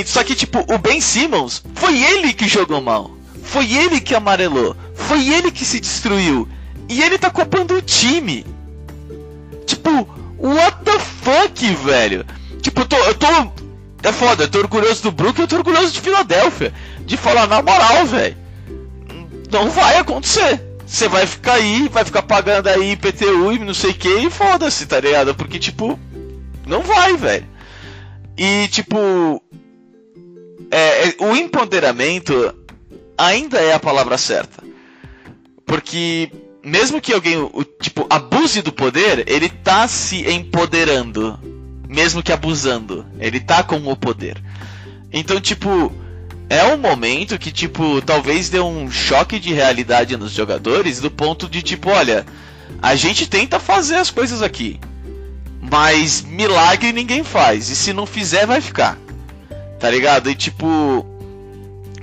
Só que, tipo, o Ben Simmons, foi ele que jogou mal. Foi ele que amarelou. Foi ele que se destruiu. E ele tá culpando o time. Tipo, what the fuck, velho? Tipo, eu tô, eu tô. É foda, eu tô orgulhoso do Brook eu tô orgulhoso de Filadélfia de falar na moral, velho. Não vai acontecer. Você vai ficar aí, vai ficar pagando aí IPTU e não sei o que e foda-se, tá ligado? Porque, tipo, não vai, velho. E, tipo, é, é, o empoderamento ainda é a palavra certa. Porque, mesmo que alguém, o, tipo, abuse do poder, ele tá se empoderando. Mesmo que abusando. Ele tá com o poder. Então, tipo, é um momento que, tipo, talvez dê um choque de realidade nos jogadores, do ponto de, tipo, olha, a gente tenta fazer as coisas aqui, mas milagre ninguém faz, e se não fizer, vai ficar. Tá ligado? E, tipo,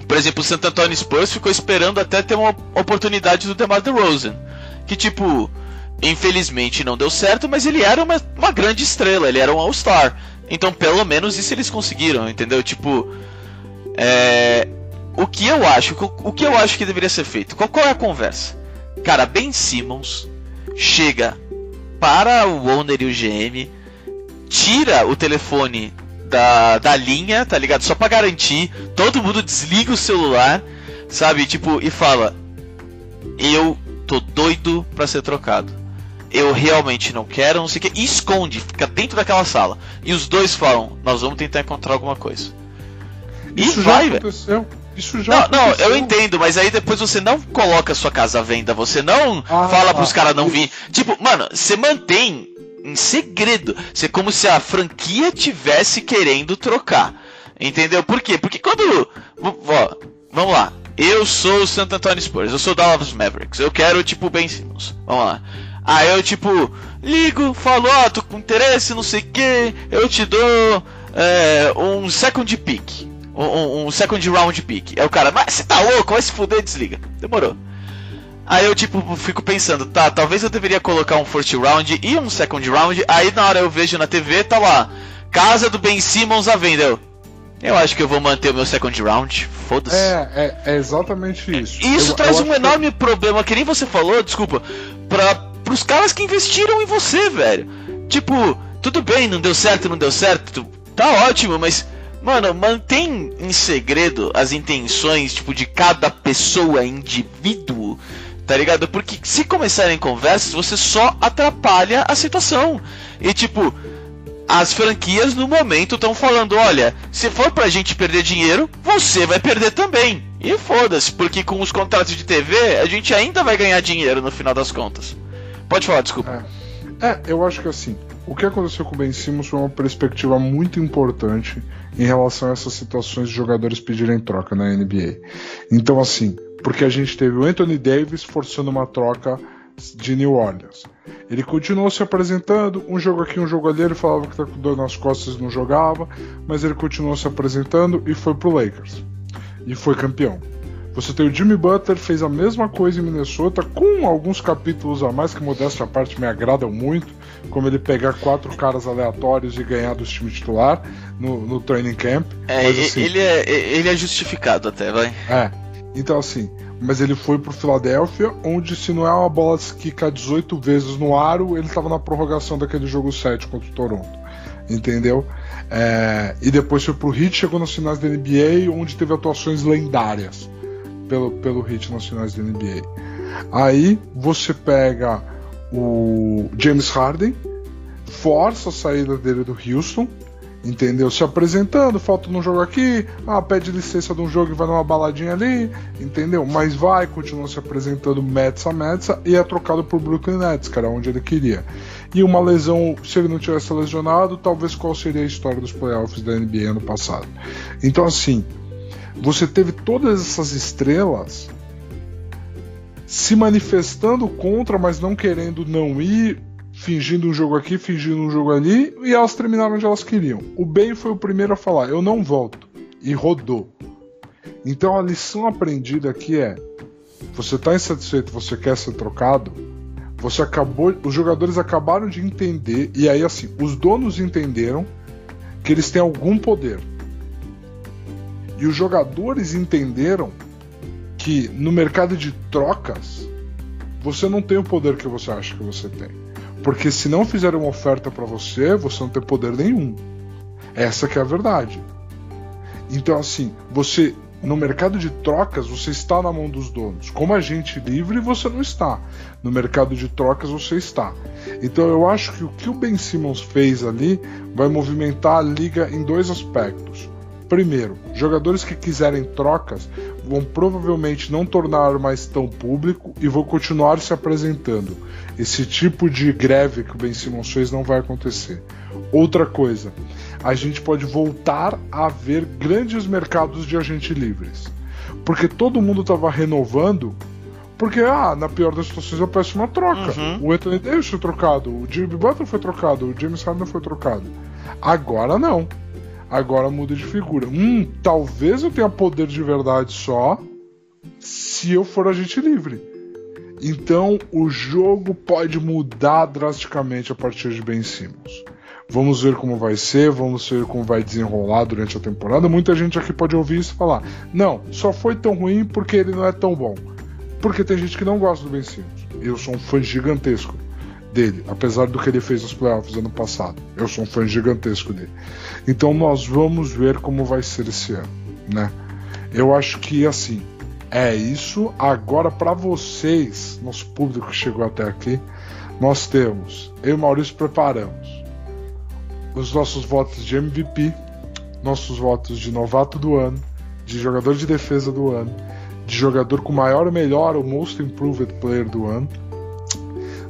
por exemplo, o Santo Antônio Spurs ficou esperando até ter uma oportunidade do DeMar DeRozan, que, tipo, infelizmente não deu certo, mas ele era uma, uma grande estrela, ele era um All-Star. Então, pelo menos isso eles conseguiram, entendeu? Tipo, é, o que eu acho, o que eu acho que deveria ser feito? Qual, qual é a conversa? Cara, Ben Simmons chega para o owner e o GM, tira o telefone da, da linha, tá ligado? Só para garantir, todo mundo desliga o celular, sabe? Tipo, e fala: Eu tô doido para ser trocado. Eu realmente não quero, não sei o que. E esconde, fica dentro daquela sala. E os dois falam: Nós vamos tentar encontrar alguma coisa. Isso já vai, aconteceu. Isso já não, aconteceu. não, eu entendo, mas aí depois você não coloca sua casa à venda, você não ah, fala pros ah, caras não vir. Tipo, mano, você mantém em segredo. Você é como se a franquia tivesse querendo trocar. Entendeu? Por quê? Porque quando. Ó, vamos lá. Eu sou o Santo Antônio Spurs, eu sou o Dallas Mavericks. Eu quero, tipo, Ben Simmons. Vamos lá. Aí eu, tipo, ligo, falo, ó, oh, tô com interesse, não sei o que, eu te dou é, um second pick. Um, um, second round pick. Aí o cara, mas você tá louco, vai se fuder, desliga. Demorou. Aí eu, tipo, fico pensando, tá, talvez eu deveria colocar um first round e um second round. Aí na hora eu vejo na TV, tá lá, Casa do Ben Simmons à venda. Eu, eu acho que eu vou manter o meu second round. Foda-se. É, é, é, exatamente isso. Isso eu, traz eu um enorme que... problema, que nem você falou, desculpa, pra, pros caras que investiram em você, velho. Tipo, tudo bem, não deu certo, não deu certo. Tá ótimo, mas. Mano, mantém em segredo as intenções, tipo, de cada pessoa, indivíduo, tá ligado? Porque se começarem conversas, você só atrapalha a situação. E tipo, as franquias no momento estão falando: olha, se for pra gente perder dinheiro, você vai perder também. E foda-se, porque com os contratos de TV a gente ainda vai ganhar dinheiro no final das contas. Pode falar, desculpa. É, é eu acho que assim, o que aconteceu com o Ben Simmons foi uma perspectiva muito importante em relação a essas situações de jogadores pedirem troca na NBA. Então, assim, porque a gente teve o Anthony Davis forçando uma troca de New Orleans. Ele continuou se apresentando, um jogo aqui, um jogo ali, ele falava que estava com dor nas costas e não jogava, mas ele continuou se apresentando e foi pro Lakers. E foi campeão. Você tem o Jimmy Butler, fez a mesma coisa em Minnesota, com alguns capítulos a mais que modéstia à parte me agradam muito, como ele pegar quatro caras aleatórios e ganhar dos times titular no, no training camp. É, mas, assim, ele, é, ele é justificado até, vai. É. Então assim, mas ele foi pro Philadelphia, onde se não é uma bola que quica 18 vezes no aro, ele estava na prorrogação daquele jogo 7 contra o Toronto. Entendeu? É, e depois foi pro Heat, chegou nas finais da NBA, onde teve atuações lendárias pelo, pelo Heat nas finais da NBA. Aí você pega o James Harden, força a saída dele do Houston, entendeu? Se apresentando, falta num jogo aqui, ah, pede licença de um jogo e vai numa baladinha ali, entendeu? Mas vai, continua se apresentando Metsa Metsa e é trocado por Brooklyn Nets, era onde ele queria. E uma lesão, se ele não tivesse lesionado, talvez qual seria a história dos playoffs da NBA ano passado. Então, assim, você teve todas essas estrelas se manifestando contra, mas não querendo não ir, fingindo um jogo aqui, fingindo um jogo ali, e elas terminaram onde elas queriam. O Ben foi o primeiro a falar: eu não volto, e rodou. Então a lição aprendida aqui é: você está insatisfeito, você quer ser trocado, você acabou, os jogadores acabaram de entender, e aí assim, os donos entenderam que eles têm algum poder. E os jogadores entenderam que no mercado de trocas você não tem o poder que você acha que você tem. Porque se não fizerem uma oferta para você, você não tem poder nenhum. Essa que é a verdade. Então assim, você no mercado de trocas você está na mão dos donos. Como agente livre você não está. No mercado de trocas você está. Então eu acho que o que o Ben Simmons fez ali vai movimentar a liga em dois aspectos. Primeiro, jogadores que quiserem trocas vão provavelmente não tornar mais tão público e vão continuar se apresentando. Esse tipo de greve que o Ben Simmons fez não vai acontecer. Outra coisa, a gente pode voltar a ver grandes mercados de agentes livres. Porque todo mundo estava renovando, porque ah, na pior das situações eu peço uma troca. Uhum. O Anthony Davis foi trocado, o Jimmy Butler foi trocado, o James Harden foi trocado. Agora não agora muda de figura. Hum, talvez eu tenha poder de verdade só se eu for agente livre. Então o jogo pode mudar drasticamente a partir de Ben Simmons. Vamos ver como vai ser, vamos ver como vai desenrolar durante a temporada. Muita gente aqui pode ouvir isso e falar: não, só foi tão ruim porque ele não é tão bom. Porque tem gente que não gosta do Ben Simmons. Eu sou um fã gigantesco dele, apesar do que ele fez nos playoffs ano passado. Eu sou um fã gigantesco dele. Então nós vamos ver como vai ser esse ano, né? Eu acho que assim, é isso. Agora para vocês, nosso público que chegou até aqui, nós temos, eu e Maurício preparamos os nossos votos de MVP, nossos votos de novato do ano, de jogador de defesa do ano, de jogador com maior melhor, o most improved player do ano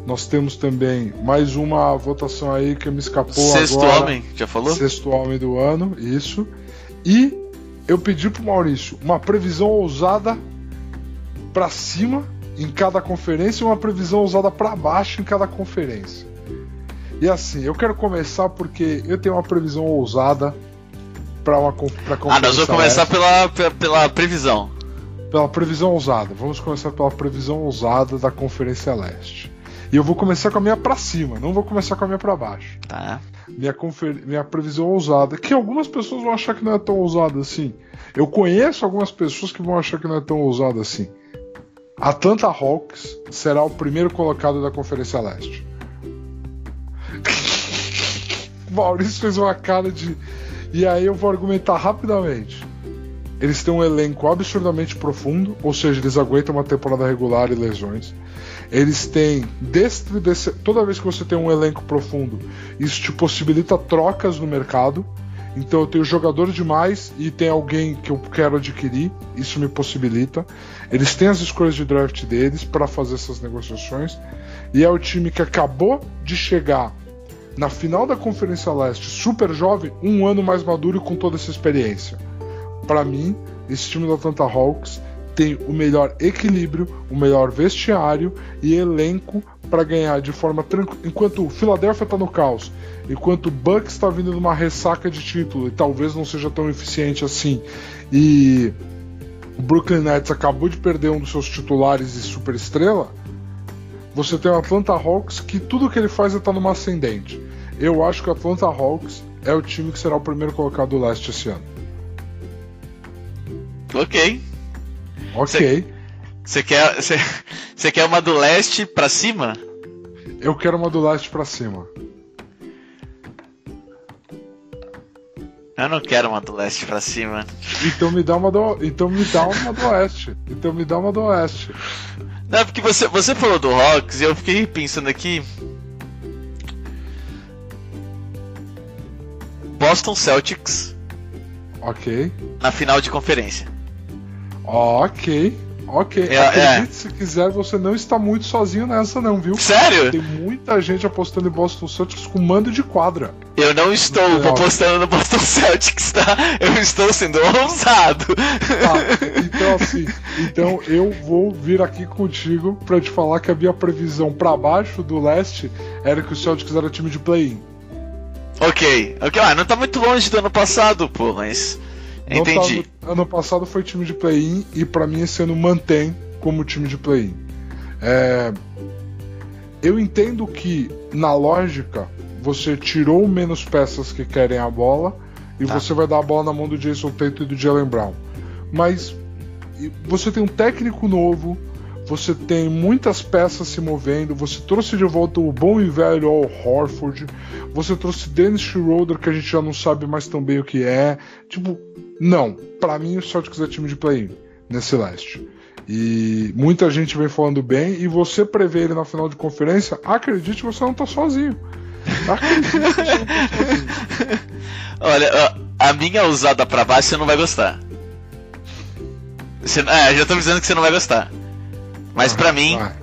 nós temos também mais uma votação aí que me escapou Sexto agora. homem, já falou? Sexto homem do ano, isso. E eu pedi pro Maurício uma previsão ousada para cima em cada conferência e uma previsão ousada para baixo em cada conferência. E assim, eu quero começar porque eu tenho uma previsão ousada para uma pra conferência. Ah, nós vamos começar pela, pela, pela previsão. Pela previsão ousada. Vamos começar pela previsão ousada da Conferência Leste. E eu vou começar com a minha pra cima, não vou começar com a minha pra baixo. Tá. Minha, confer... minha previsão ousada, que algumas pessoas vão achar que não é tão ousada assim. Eu conheço algumas pessoas que vão achar que não é tão ousada assim. Atlanta Hawks será o primeiro colocado da Conferência Leste. (laughs) Maurício fez uma cara de. E aí eu vou argumentar rapidamente. Eles têm um elenco absurdamente profundo, ou seja, eles aguentam uma temporada regular e lesões. Eles têm toda vez que você tem um elenco profundo, isso te possibilita trocas no mercado. Então eu tenho jogador demais e tem alguém que eu quero adquirir, isso me possibilita. Eles têm as escolhas de draft deles para fazer essas negociações. E é o time que acabou de chegar na final da Conferência Leste, super jovem, um ano mais maduro e com toda essa experiência. Para mim, esse time do Atlanta Hawks tem o melhor equilíbrio, o melhor vestiário e elenco para ganhar de forma tranquila. Enquanto o Philadelphia está no caos, enquanto o Bucks está vindo numa ressaca de título e talvez não seja tão eficiente assim, e o Brooklyn Nets acabou de perder um dos seus titulares e super estrela, você tem o Atlanta Hawks que tudo que ele faz é estar tá numa ascendente. Eu acho que o Atlanta Hawks é o time que será o primeiro colocado do leste esse ano. Ok. Ok. Você quer, quer uma do leste pra cima? Eu quero uma do leste pra cima. Eu não quero uma do leste pra cima. Então me dá uma do, então me dá uma do oeste. Então me dá uma do oeste. Não, porque você, você falou do Hawks e eu fiquei pensando aqui. Boston Celtics. Ok. Na final de conferência. Ok. Ok. É, Acredite é. se quiser, você não está muito sozinho nessa, não, viu? Sério? Tem muita gente apostando em Boston Celtics com mando de quadra. Eu não estou apostando no Boston Celtics, tá? Eu estou sendo ousado. Tá, então assim, então eu vou vir aqui contigo para te falar que a minha previsão para baixo do leste era que o Celtics era time de play-in. Ok, ok, ah, não tá muito longe do ano passado, pô, mas. Entendi. Tá, ano passado foi time de play-in e para mim esse ano mantém como time de play-in. É, eu entendo que, na lógica, você tirou menos peças que querem a bola e tá. você vai dar a bola na mão do Jason Tatum e do Jalen Brown. Mas você tem um técnico novo, você tem muitas peças se movendo, você trouxe de volta o bom e velho Al Horford, você trouxe Dennis Schroeder, que a gente já não sabe mais tão bem o que é. Tipo, não. para mim o Celtics é time de play-in nesse leste. E muita gente vem falando bem, e você prevê ele na final de conferência, acredite, você não tá sozinho. Acredite, você não tá sozinho. Olha, a minha usada pra baixo você não vai gostar. Você, é, já tô avisando que você não vai gostar. Mas para mim. Vai.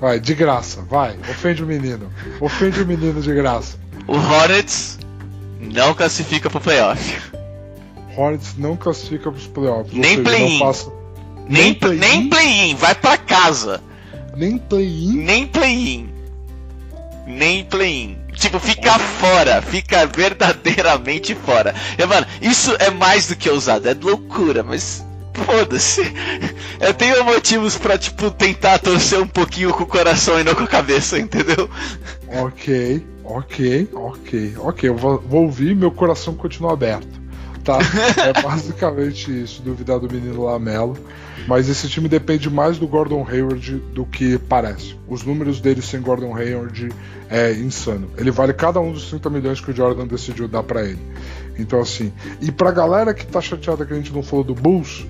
vai, de graça, vai. Ofende o menino. Ofende o menino de graça. O Hornets não classifica pro playoff. Hornets não classifica pros playoffs. Nem play-in. Passa... Nem, play-in. Nem play-in, vai pra casa. Nem play-in. Nem play-in. Nem play-in. Tipo, fica fora, fica verdadeiramente fora. E, mano, isso é mais do que ousado, é loucura, mas Foda-se. Eu tenho motivos pra, tipo, tentar torcer um pouquinho com o coração e não com a cabeça, entendeu? Ok, ok, ok, ok. Eu vou, vou ouvir meu coração continua aberto. Tá? É (laughs) basicamente isso, duvidar do menino Lamelo. Mas esse time depende mais do Gordon Hayward do que parece. Os números dele sem Gordon Hayward é insano. Ele vale cada um dos 30 milhões que o Jordan decidiu dar para ele. Então, assim. E pra galera que tá chateada que a gente não falou do Bulls,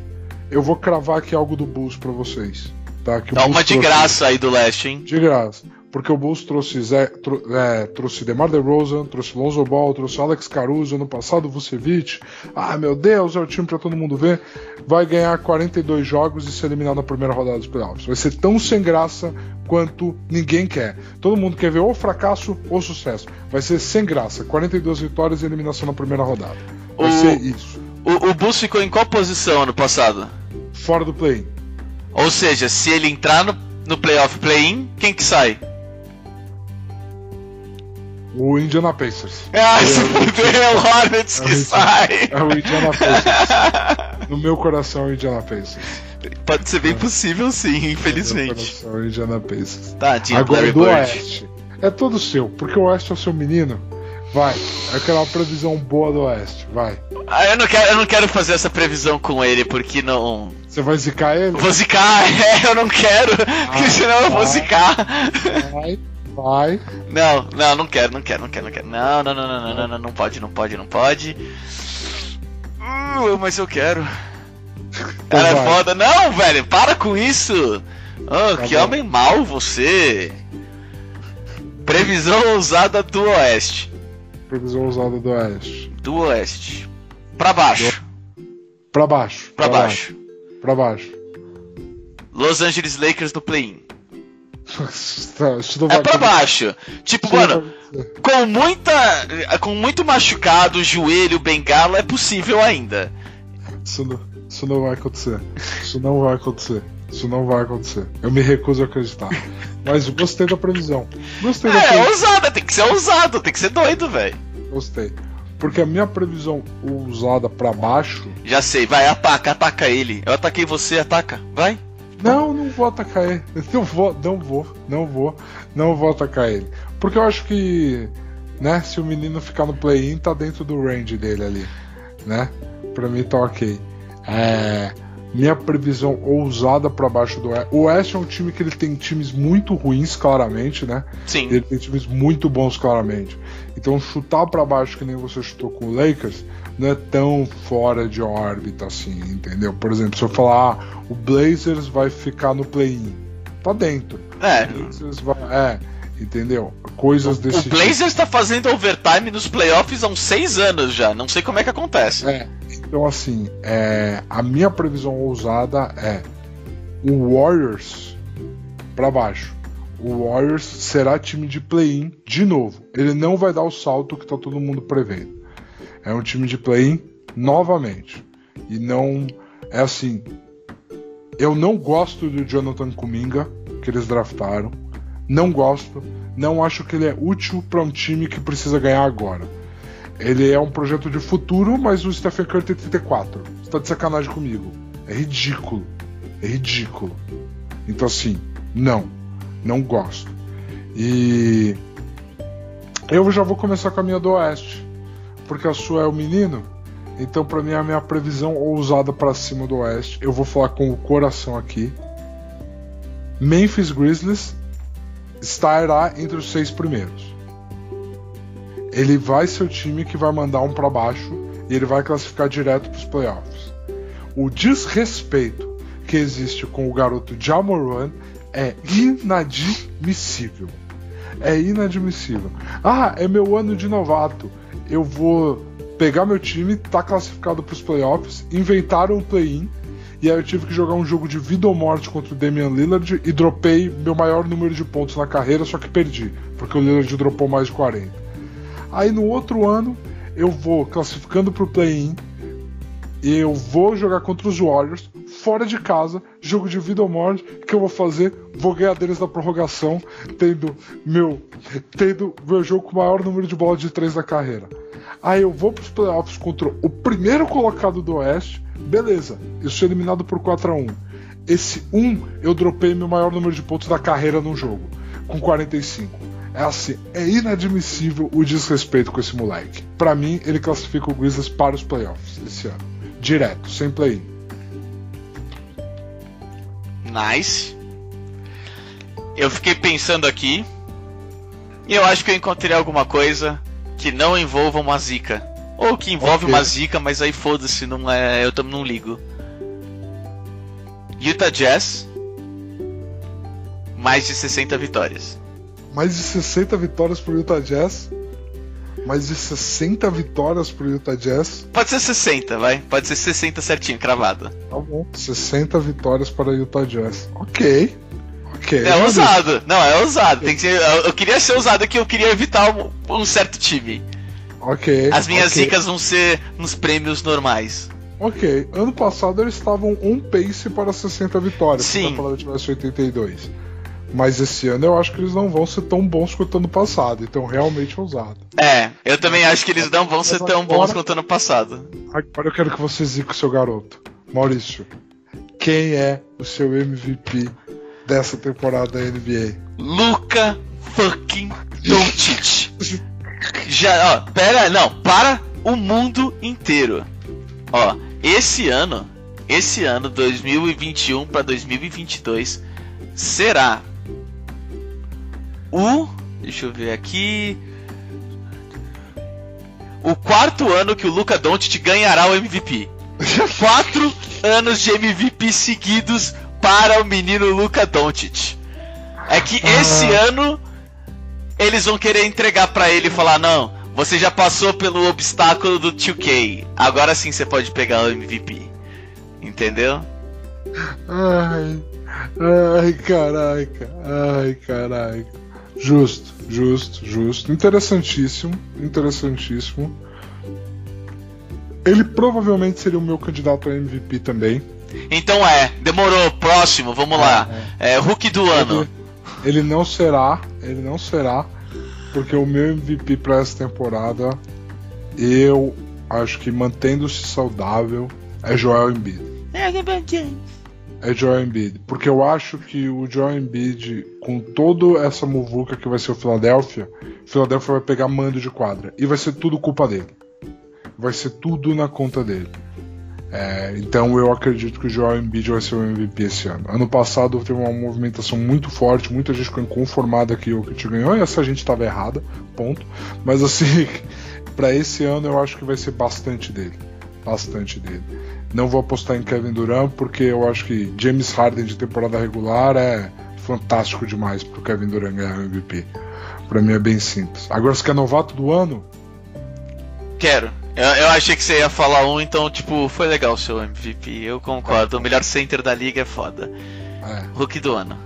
eu vou cravar aqui algo do Bulls para vocês. Tá? Que Dá uma de graça aí do leste, hein? De graça. Porque o Bulls trouxe, Zé, tro, é, trouxe DeMar DeRozan, trouxe Lonzo Ball, trouxe Alex Caruso, ano passado Vucevic. Ah, meu Deus, é o time para todo mundo ver. Vai ganhar 42 jogos e ser eliminado na primeira rodada dos playoffs. Vai ser tão sem graça quanto ninguém quer. Todo mundo quer ver ou fracasso ou sucesso. Vai ser sem graça. 42 vitórias e eliminação na primeira rodada. Vai o... ser isso. O, o Bulls ficou em qual posição ano passado? Fora do play-in. Ou seja, se ele entrar no, no playoff play-in, quem que sai? O Indiana Pacers. (laughs) Ah, É, se o- fudeu, o Hornets é que sai. É o Indiana Pacers. (laughs) No meu coração, é o Indiana Pacers. Pode ser bem possível sim, No meu infelizmente. coração, é o Indiana Pacers. Tadinho, Agora do Bird. Oeste. É todo seu, porque o Oeste é o seu menino. Vai, eu quero uma previsão boa do Oeste. Vai. Ah, eu não, quero, eu não quero fazer essa previsão com ele, porque não. Você vai zicar ele? Vou zicar, (laughs) é, eu não quero, porque senão eu vou zicar. Vai, vai. Não, não, não quero, não quero, não quero, não quero. Não, não, não, não, não, não, não, não pode, não pode, não pode. Uh, mas eu quero. Então Cara, é vai. foda. Não, velho, para com isso. Oh, Tá que bom. homem mau você. Previsão ousada do Oeste. Previsão usada do Oeste. Do Oeste. Pra baixo. Pra baixo. Pra baixo. Pra baixo. Los Angeles Lakers no play-in. É pra baixo. Tipo, mano, com muita. Com muito machucado, joelho, bengala, é possível ainda. Isso não, isso não vai acontecer. Isso não vai acontecer. Isso não vai acontecer. Eu me recuso a acreditar. Mas gostei da previsão. Gostei da É, previsão. ousada, tem que ser ousado, tem que ser doido, velho. Gostei. Porque a minha previsão usada pra baixo. Já sei, vai, ataca, ataca ele. Eu ataquei você, ataca, vai. Não, não vou atacar ele. (laughs) Não vou, não vou, não vou, não vou atacar ele. Porque eu acho que, né, se o menino ficar no play-in, tá dentro do range dele ali, né? Pra mim tá ok. É, minha previsão ousada pra baixo do Oeste. O Oeste é um time que ele tem times muito ruins, claramente, né? Sim. Ele tem times muito bons, claramente. Então, chutar pra baixo, que nem você chutou com o Lakers, não é tão fora de órbita assim, entendeu? Por exemplo, se eu falar, ah, o Blazers vai ficar no play-in, tá dentro. É. O Blazers vai, é, entendeu? Coisas desse O Blazers tá fazendo overtime nos playoffs há uns seis anos já. Não sei como é que acontece. tipo. É, então assim, é, a minha previsão ousada é o Warriors pra baixo. O Warriors será time de play-in de novo. Ele não vai dar o salto que tá todo mundo prevendo. É um time de play-in novamente. E não é assim. Eu não gosto do Jonathan Kuminga que eles draftaram. Não gosto. Não acho que ele é útil para um time que precisa ganhar agora. Ele é um projeto de futuro, mas o Stephen Curry tem 34. Você tá de sacanagem comigo. É ridículo. É ridículo. Então assim, não. Não gosto. E eu já vou começar com a minha do Oeste. Porque a sua é o menino. Então, pra mim, a minha previsão ousada pra cima do Oeste. Eu vou falar com o coração aqui. Memphis Grizzlies estará entre os seis primeiros. Ele vai ser o time que vai mandar um pra baixo e ele vai classificar direto pros playoffs. O desrespeito que existe com o garoto Jamoran é inadmissível. É inadmissível. Ah, é meu ano de novato. Eu vou pegar meu time, tá classificado para os playoffs, inventaram um play-in, e aí eu tive que jogar um jogo de vida ou morte contra o Damian Lillard e dropei meu maior número de pontos na carreira, só que perdi, porque o Lillard dropou mais de 40. Aí no outro ano eu vou classificando para o play-in, eu vou jogar contra os Warriors, fora de casa, jogo de vida ou morte, que eu vou fazer? Vou ganhar deles na prorrogação, tendo meu, tendo meu jogo com o maior número de bolas de três da carreira. Aí eu vou para os playoffs contra o primeiro colocado do Oeste, beleza, eu sou eliminado por 4 a 1 Esse 1 eu dropei meu maior número de pontos da carreira num jogo, com 45. É assim, é inadmissível o desrespeito com esse moleque. Para mim, ele classifica o Grizzlies para os playoffs esse ano. Direto, sem play-in. Nice. Eu fiquei pensando aqui. E eu acho que eu encontrei alguma coisa que não envolva uma zica. Ou que envolve Ok. uma zica, mas aí foda-se, não é, eu também não ligo. Utah Jazz. Mais de 60 vitórias. Mais de 60 vitórias pro Utah Jazz. Mais de 60 vitórias pro Utah Jazz. Pode ser 60, vai. Pode ser 60 certinho, cravado. Tá bom. 60 vitórias para o Utah Jazz. Ok. Ok. É ousado. Não, é ousado. Tem que ser, eu, eu queria ser ousado que eu queria evitar um, um certo time. ok. As minhas ok. zicas vão ser nos prêmios normais. Ok, ano passado eles estavam um pace para 60 vitórias. Sim. Se a tivesse 82. Mas esse ano eu acho que eles não vão ser tão bons quanto ano passado. Então realmente ousado. É, eu também acho que eles não vão ser tão bons quanto ano passado. Agora eu quero que você zique o seu garoto. Maurício, quem é o seu MVP dessa temporada da NBA? Luca fucking Doncic. (laughs) Já, ó, pera, não, para o mundo inteiro. Ó, esse ano, esse ano 2021 para 2022 será o, deixa eu ver aqui, o quarto ano que o Luca Doncic ganhará o MVP. (laughs) Quatro anos de MVP seguidos para o menino Luca Doncic. É que esse ano eles vão querer entregar pra ele e falar: não, você já passou pelo obstáculo do 2K, agora sim você pode pegar o MVP. Entendeu? Ai, ai, caraca, ai, caraca. Justo, justo, justo. Interessantíssimo, interessantíssimo. Ele provavelmente seria o meu candidato a MVP também. Então é, demorou, próximo, vamos lá. É, Hulk do ano. Ele, ele não será, ele não será, porque o meu MVP para essa temporada, eu acho que mantendo-se saudável, é Joel Embiid. É Joel Embiid, porque eu acho que o Joel Embiid, com toda essa muvuca que vai ser o Philadelphia, o Philadelphia vai pegar mando de quadra e vai ser tudo culpa dele. Vai ser tudo na conta dele. É, então eu acredito que o Joel Embiid vai ser o MVP esse ano. Ano passado teve uma movimentação muito forte, muita gente ficou inconformada que o Jokic ganhou e essa gente estava errada, ponto. Mas assim, (laughs) para esse ano eu acho que vai ser bastante dele, bastante dele. Não vou apostar em Kevin Durant porque eu acho que James Harden de temporada regular é fantástico demais pro Kevin Durant ganhar o MVP. Para mim é bem simples. Agora se quer novato do ano, Quero. Eu, eu achei que você ia falar um, então, tipo, foi legal o seu MVP. Eu concordo. O melhor center da liga é foda. é, Hulk do ano.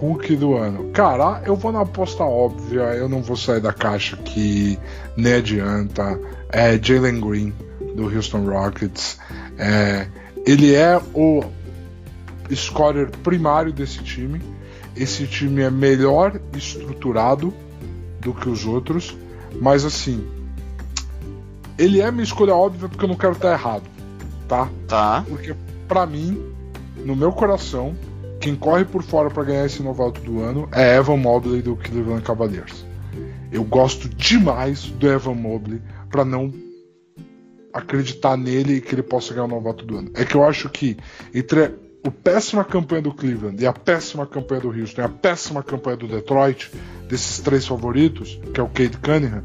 Hulk do ano. Cara, eu vou na aposta óbvia, eu não vou sair da caixa que nem adianta. É Jalen Green, do Houston Rockets. É, ele é o scorer primário desse time. Esse time é melhor estruturado do que os outros, mas assim, ele é minha escolha óbvia porque eu não quero estar errado, tá? Tá. Porque pra mim, no meu coração, quem corre por fora pra ganhar esse novato do ano é Evan Mobley do Cleveland Cavaliers. Eu gosto demais do Evan Mobley pra não acreditar nele e que ele possa ganhar o novato do ano. É que eu acho que entre o péssima campanha do Cleveland e a péssima campanha do Houston e a péssima campanha do Detroit, desses três favoritos, que é o Cade Cunningham,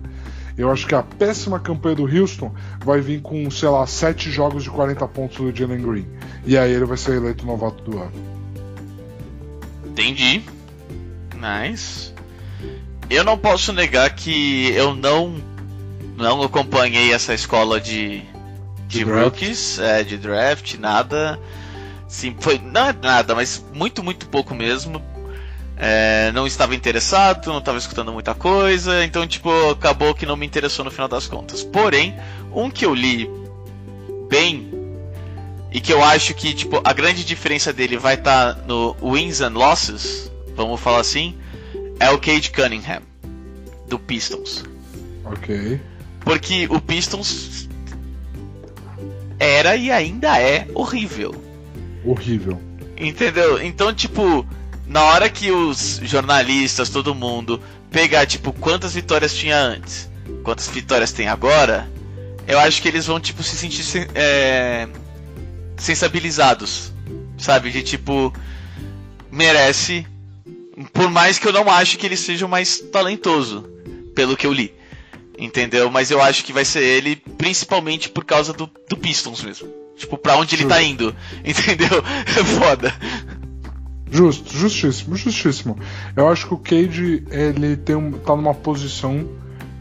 eu acho que a péssima campanha do Houston vai vir com, sei lá, sete jogos de 40 pontos do Jalen Green. E aí ele vai ser eleito novato do ano. Entendi. Nice. Eu não posso negar que eu não não acompanhei essa escola de de De rookies, é, de draft, nada. Sim, foi não é nada, mas muito muito pouco mesmo. É, não estava interessado, não estava escutando muita coisa, então tipo acabou que não me interessou no final das contas. Porém, um que eu li bem e que eu acho que tipo a grande diferença dele vai estar no wins and losses, vamos falar assim, é o Cade Cunningham do Pistons. Ok. Porque o Pistons era e ainda é horrível. Horrível. Entendeu? Então, tipo, na hora que os jornalistas, todo mundo, pegar, tipo, quantas vitórias tinha antes, quantas vitórias tem agora, eu acho que eles vão, tipo, se sentir sen- é, sensibilizados. Sabe? De tipo, merece. Por mais que eu não acho que ele seja mais talentoso, pelo que eu li. Entendeu? Mas eu acho que vai ser ele, principalmente por causa do, do Pistons mesmo. Tipo, pra onde ele tá indo. (laughs) Entendeu? É foda. Justo, justíssimo, justíssimo. Eu acho que o Cade ele tem um, tá numa posição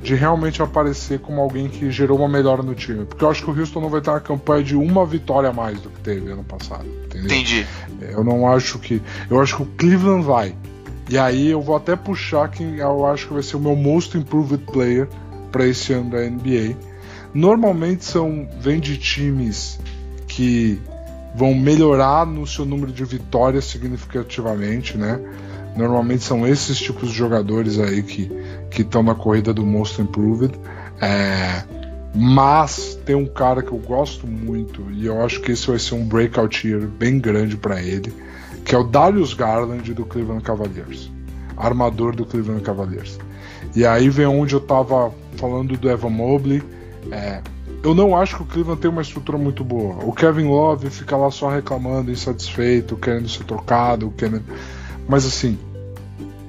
de realmente aparecer como alguém que gerou uma melhora no time. Porque eu acho que o Houston não vai ter uma campanha de uma vitória a mais do que teve ano passado. Entendeu? Entendi. Eu não acho que. Eu acho que o Cleveland vai. E aí eu vou até puxar quem eu acho que vai ser o meu most improved player para esse ano da NBA. Normalmente são vem de times que vão melhorar no seu número de vitórias significativamente, né? Normalmente são esses tipos de jogadores aí que que estão na corrida do Most Improved. É, mas tem um cara que eu gosto muito e eu acho que esse vai ser um breakout year bem grande para ele, que é o Darius Garland do Cleveland Cavaliers, armador do Cleveland Cavaliers. E aí vem onde eu tava falando do Evan Mobley. É, eu não acho que o Cleveland tem uma estrutura muito boa. O Kevin Love fica lá só reclamando, insatisfeito, querendo ser trocado, querendo. Mas assim,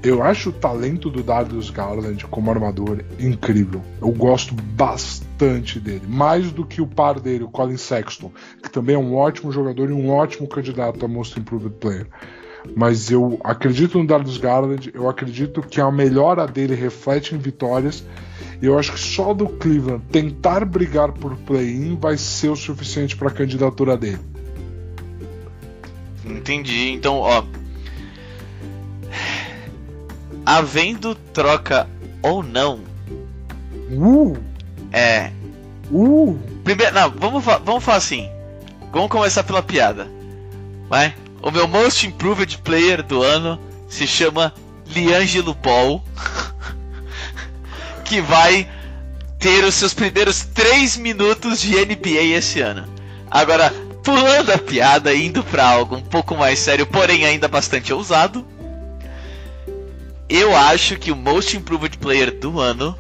eu acho o talento do Darius Garland como armador incrível. Eu gosto bastante dele. Mais do que o par dele, o Colin Sexton, que também é um ótimo jogador e um ótimo candidato a Most Improved Player. Mas eu acredito no Darius Garland, eu acredito que a melhora dele reflete em vitórias. Eu acho que só do Cleveland tentar brigar por play-in vai ser o suficiente para a candidatura dele. Entendi. Então, ó. Havendo troca ou não. Uh! É. Uh! Primeiro. Não, vamos, vamos falar assim. Vamos começar pela piada. Vai? O meu Most Improved Player do ano se chama Liangelo Paul. (laughs) que vai ter os seus primeiros 3 minutos de NBA esse ano. Agora, pulando a piada, indo para algo um pouco mais sério, porém ainda bastante ousado. Eu acho que o Most Improved Player do ano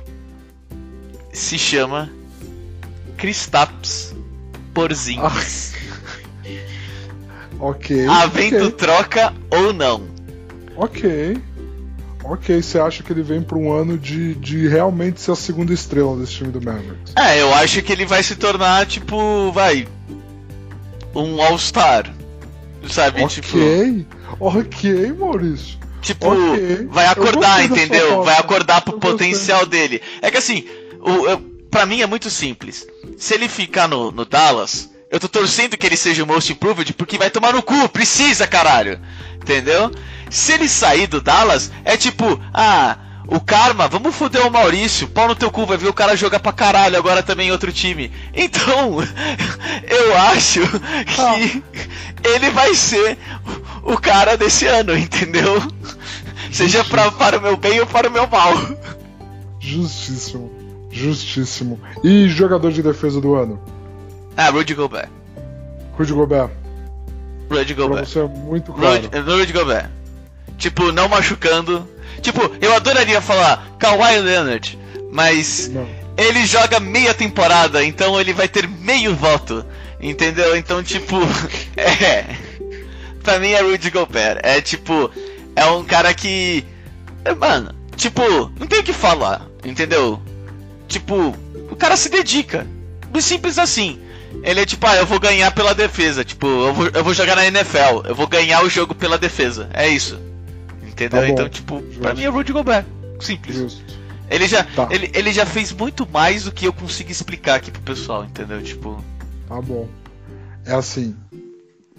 se chama Kristaps Porzingis. Ok. Havendo okay. troca ou não. Ok. Ok, você acha que ele vem para um ano de, de realmente ser a segunda estrela desse time do Mavericks? É, eu acho que ele vai se tornar, tipo, vai. Um All-Star. Sabe? Ok. Tipo, ok, Maurício. Tipo, Ok. vai acordar, entendeu? Vai acordar pro Eu gostei. potencial dele. É que assim, o, eu, pra mim é muito simples. Se ele ficar no, no Dallas, eu tô torcendo que ele seja o Most Improved porque vai tomar no cu, precisa, caralho. Entendeu? Se ele sair do Dallas, é tipo, ah, o Karma, vamos foder o Maurício, pau no teu cu, vai ver o cara jogar pra caralho agora também em outro time. Então, (laughs) eu acho que ele vai ser o cara desse ano, entendeu? Seja pra, para o meu bem ou para o meu mal. Justíssimo. Justíssimo. E jogador de defesa do ano? Ah, Rudy Gobert. Rudy Gobert. Rudy Pra Gobert. você é muito claro. Rudy, Rudy Gobert. Tipo, não machucando. Tipo, eu adoraria falar Kawhi Leonard, mas Não. ele joga meia temporada, então ele vai ter meio voto. Entendeu? Então, tipo, (laughs) é. Pra mim é Rudy Gobert. É tipo, é um cara que. é, Mano, tipo, não tem o que falar, entendeu? Tipo, o cara se dedica. Simples assim. Ele é tipo, ah, eu vou ganhar pela defesa. Tipo, eu vou, eu vou jogar na NFL. Eu vou ganhar o jogo pela defesa. É isso. Entendeu? Tá então, tipo, pra Justo. mim é Rudy Gobert. Simples. Justo. Ele já, Tá. ele, ele já fez muito mais do que eu consigo explicar aqui pro pessoal, entendeu? Tipo, Tá bom. É assim.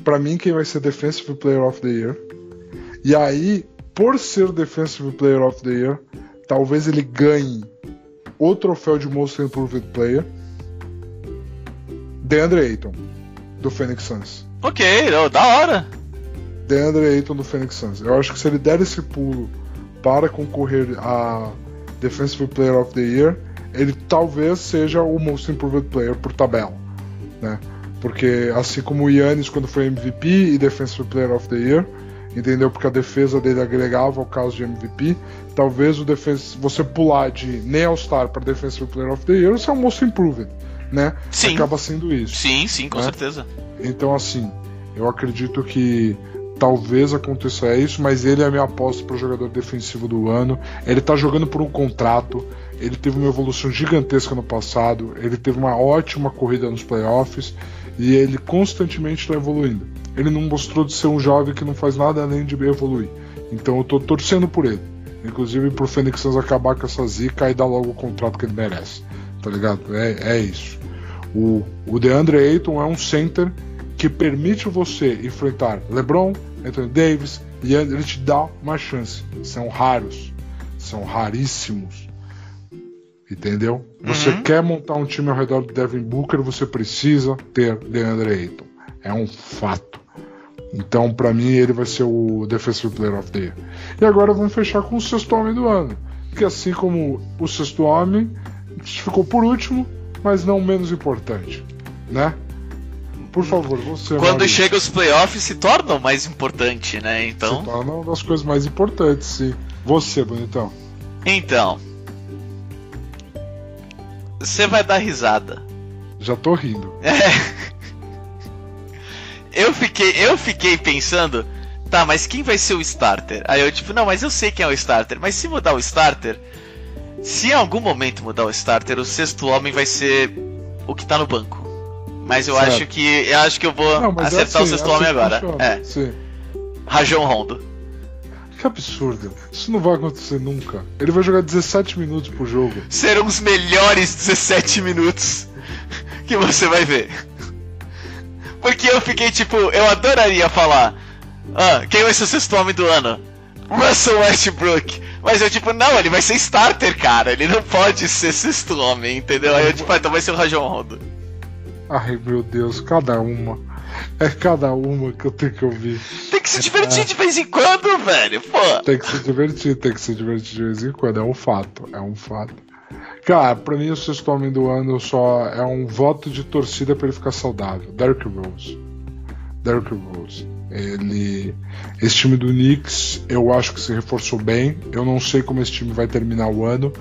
Pra mim, quem vai ser Defensive Player of the Year. E aí, por ser Defensive Player of the Year, talvez ele ganhe o troféu de Most Improved Player. DeAndre Ayton, do Phoenix Suns. ok, da hora. DeAndre Ayton do Phoenix Suns. Eu acho que se ele der esse pulo para concorrer a Defensive Player of the Year, ele talvez seja o Most Improved Player por tabela, né? Porque assim como o Yannis quando foi MVP e Defensive Player of the Year, entendeu? Porque a defesa dele agregava ao caso de MVP, talvez o defense, você pular de nem All-Star para Defensive Player of the Year, você é o Most Improved, né? Sim. Acaba sendo isso. Sim, sim, com É? certeza. Então, assim, eu acredito que talvez aconteça isso, mas ele é a minha aposta para o jogador defensivo do ano. Ele tá jogando por um contrato, ele teve uma evolução gigantesca no passado, ele teve uma ótima corrida nos playoffs e ele constantemente está evoluindo. Ele não mostrou de ser um jovem que não faz nada além de evoluir. Então eu tô torcendo por ele. Inclusive pro Phoenix Suns acabar com essa zica e dar logo o contrato que ele merece. Tá ligado? É, é isso. O, o DeAndre Ayton é um center que permite você enfrentar LeBron, Anthony Davis e ele te dá uma chance. São raros, são raríssimos. Entendeu? Você Uhum. quer montar um time ao redor do Devin Booker, você precisa ter DeAndre Ayton. É um fato. Então, pra mim, ele vai ser o Defensive Player of the Year. E agora vamos fechar com o sexto homem do ano. Que assim como o sexto homem ficou por último, mas não menos importante, né? Por favor, você. Quando chega os playoffs se torna o mais importante, né? Se Então. torna uma das coisas mais importantes, sim. Você, bonitão. Então. Você vai dar risada. Já tô rindo. Eu fiquei, eu fiquei pensando, tá, mas quem vai ser o starter? Aí eu tipo, não, mas eu sei quem é o starter, mas se mudar o starter, se em algum momento mudar o starter, o sexto homem vai ser o que tá no banco. Mas eu Certo. acho que eu acho que eu vou Não, é acertar assim, o sexto é assim homem que agora. funciona. É, Sim. Rajon Rondo. Que absurdo. Isso não vai acontecer nunca. Ele vai jogar 17 minutos por jogo. Serão os melhores 17 minutos (laughs) que você vai ver. Porque eu fiquei tipo, eu adoraria falar, ah, quem vai ser o sexto homem do ano? Russell Westbrook. Mas eu tipo, não, ele vai ser starter, cara. Ele não pode ser sexto homem, entendeu? Aí eu tipo, ah, então vai ser o Rajon Rondo. Ai meu Deus, cada uma. É cada uma que eu tenho que ouvir. Tem que se divertir de vez em quando, velho. Pô. Tem que se divertir, tem que se divertir de vez em quando. É um fato, é um fato. Cara, pra mim o sexto homem do ano só é um voto de torcida pra ele ficar saudável. Derrick Rose. Derrick Rose. Ele. Esse time do Knicks eu acho que se reforçou bem. Eu não sei como esse time vai terminar o ano,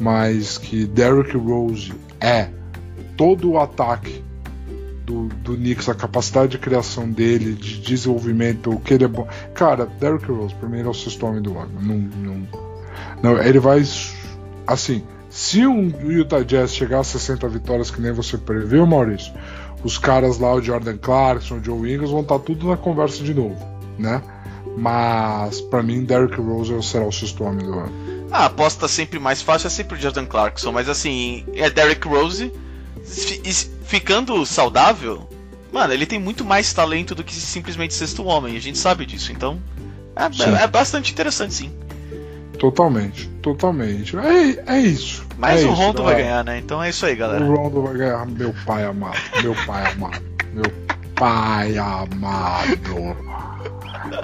mas que Derrick Rose é todo o ataque do, do Knicks, a capacidade de criação dele, de desenvolvimento, o que ele é bom. Cara, Derrick Rose, pra mim ele é o sexto homem do ano. Não, não, não, ele vai. Assim, se um Utah Jazz chegar a 60 vitórias, que nem você previu, Maurício, os caras lá, o Jordan Clarkson, o Joe Ingles, vão estar tudo na conversa de novo, né? Mas, pra mim, Derrick Rose será o sexto homem do ano. Ah, a aposta sempre mais fácil é sempre o Jordan Clarkson, mas assim, é Derrick Rose ficando saudável. Mano, ele tem muito mais talento do que simplesmente sexto homem, a gente sabe disso, então é, Sim. é bastante interessante sim. Totalmente, totalmente. É, é isso. Mas é o isso, Rondo vai galera. ganhar, né? Então é isso aí, galera. O Rondo vai ganhar, meu pai amado. Meu pai amado. Meu pai amado.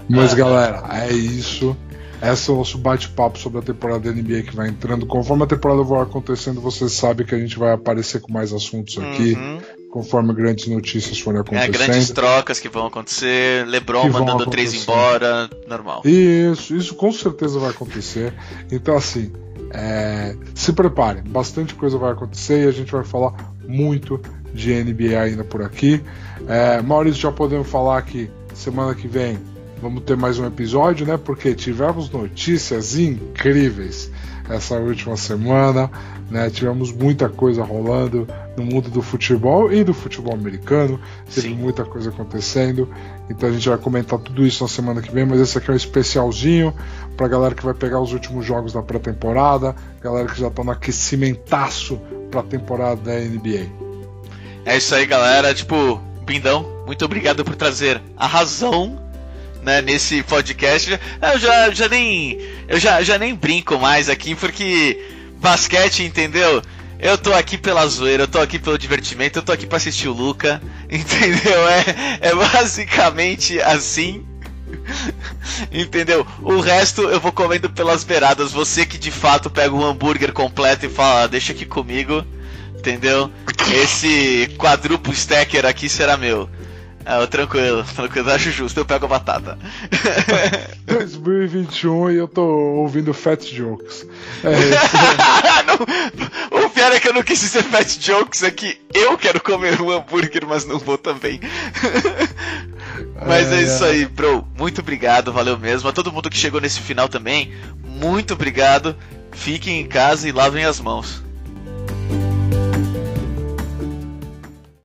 Mas galera, é isso. Esse é o nosso bate-papo sobre a temporada da NBA que vai entrando. Conforme a temporada vai acontecendo, você sabe que a gente vai aparecer com mais assuntos aqui. Uhum. Conforme grandes notícias forem É, acontecendo. grandes trocas que vão acontecer, LeBron mandando três acontecer. embora, normal. Isso, isso com certeza vai acontecer. Então, assim, é, se preparem, bastante coisa vai acontecer e a gente vai falar muito de NBA ainda por aqui. É, Maurício, já podemos falar que semana que vem vamos ter mais um episódio, né? Porque tivemos notícias incríveis essa última semana, né? Tivemos muita coisa rolando no mundo do futebol e do futebol americano. Teve Sim. muita coisa acontecendo. Então a gente vai comentar tudo isso na semana que vem, mas esse aqui é um especialzinho pra galera que vai pegar os últimos jogos da pré-temporada, galera que já tá no aquecimentaço pra temporada da NBA. É isso aí, galera. Tipo, Bindão, muito obrigado por trazer a razão né, nesse podcast. Eu já, já nem. Eu já, já nem brinco mais aqui, porque basquete, entendeu? Eu tô aqui pela zoeira, eu tô aqui pelo divertimento, eu tô aqui pra assistir o Luca, (laughs) entendeu? É, é basicamente assim. (laughs) Entendeu? O resto eu vou comendo pelas beiradas. Você que de fato pega um hambúrguer completo e fala, "Ah, deixa aqui comigo, entendeu? Esse quadruplo stacker aqui será meu. Ah, tranquilo, tranquilo, acho justo, eu pego a batata. (laughs) 2021 e eu tô ouvindo Fat Jokes. É isso. (laughs) Não, o pior é que eu não quis dizer fat jokes, é que eu quero comer um hambúrguer, mas não vou também. (laughs) Mas é, É, isso é. aí, bro. Muito obrigado, valeu mesmo. A todo mundo que chegou nesse final também, muito obrigado. Fiquem em casa e lavem as mãos.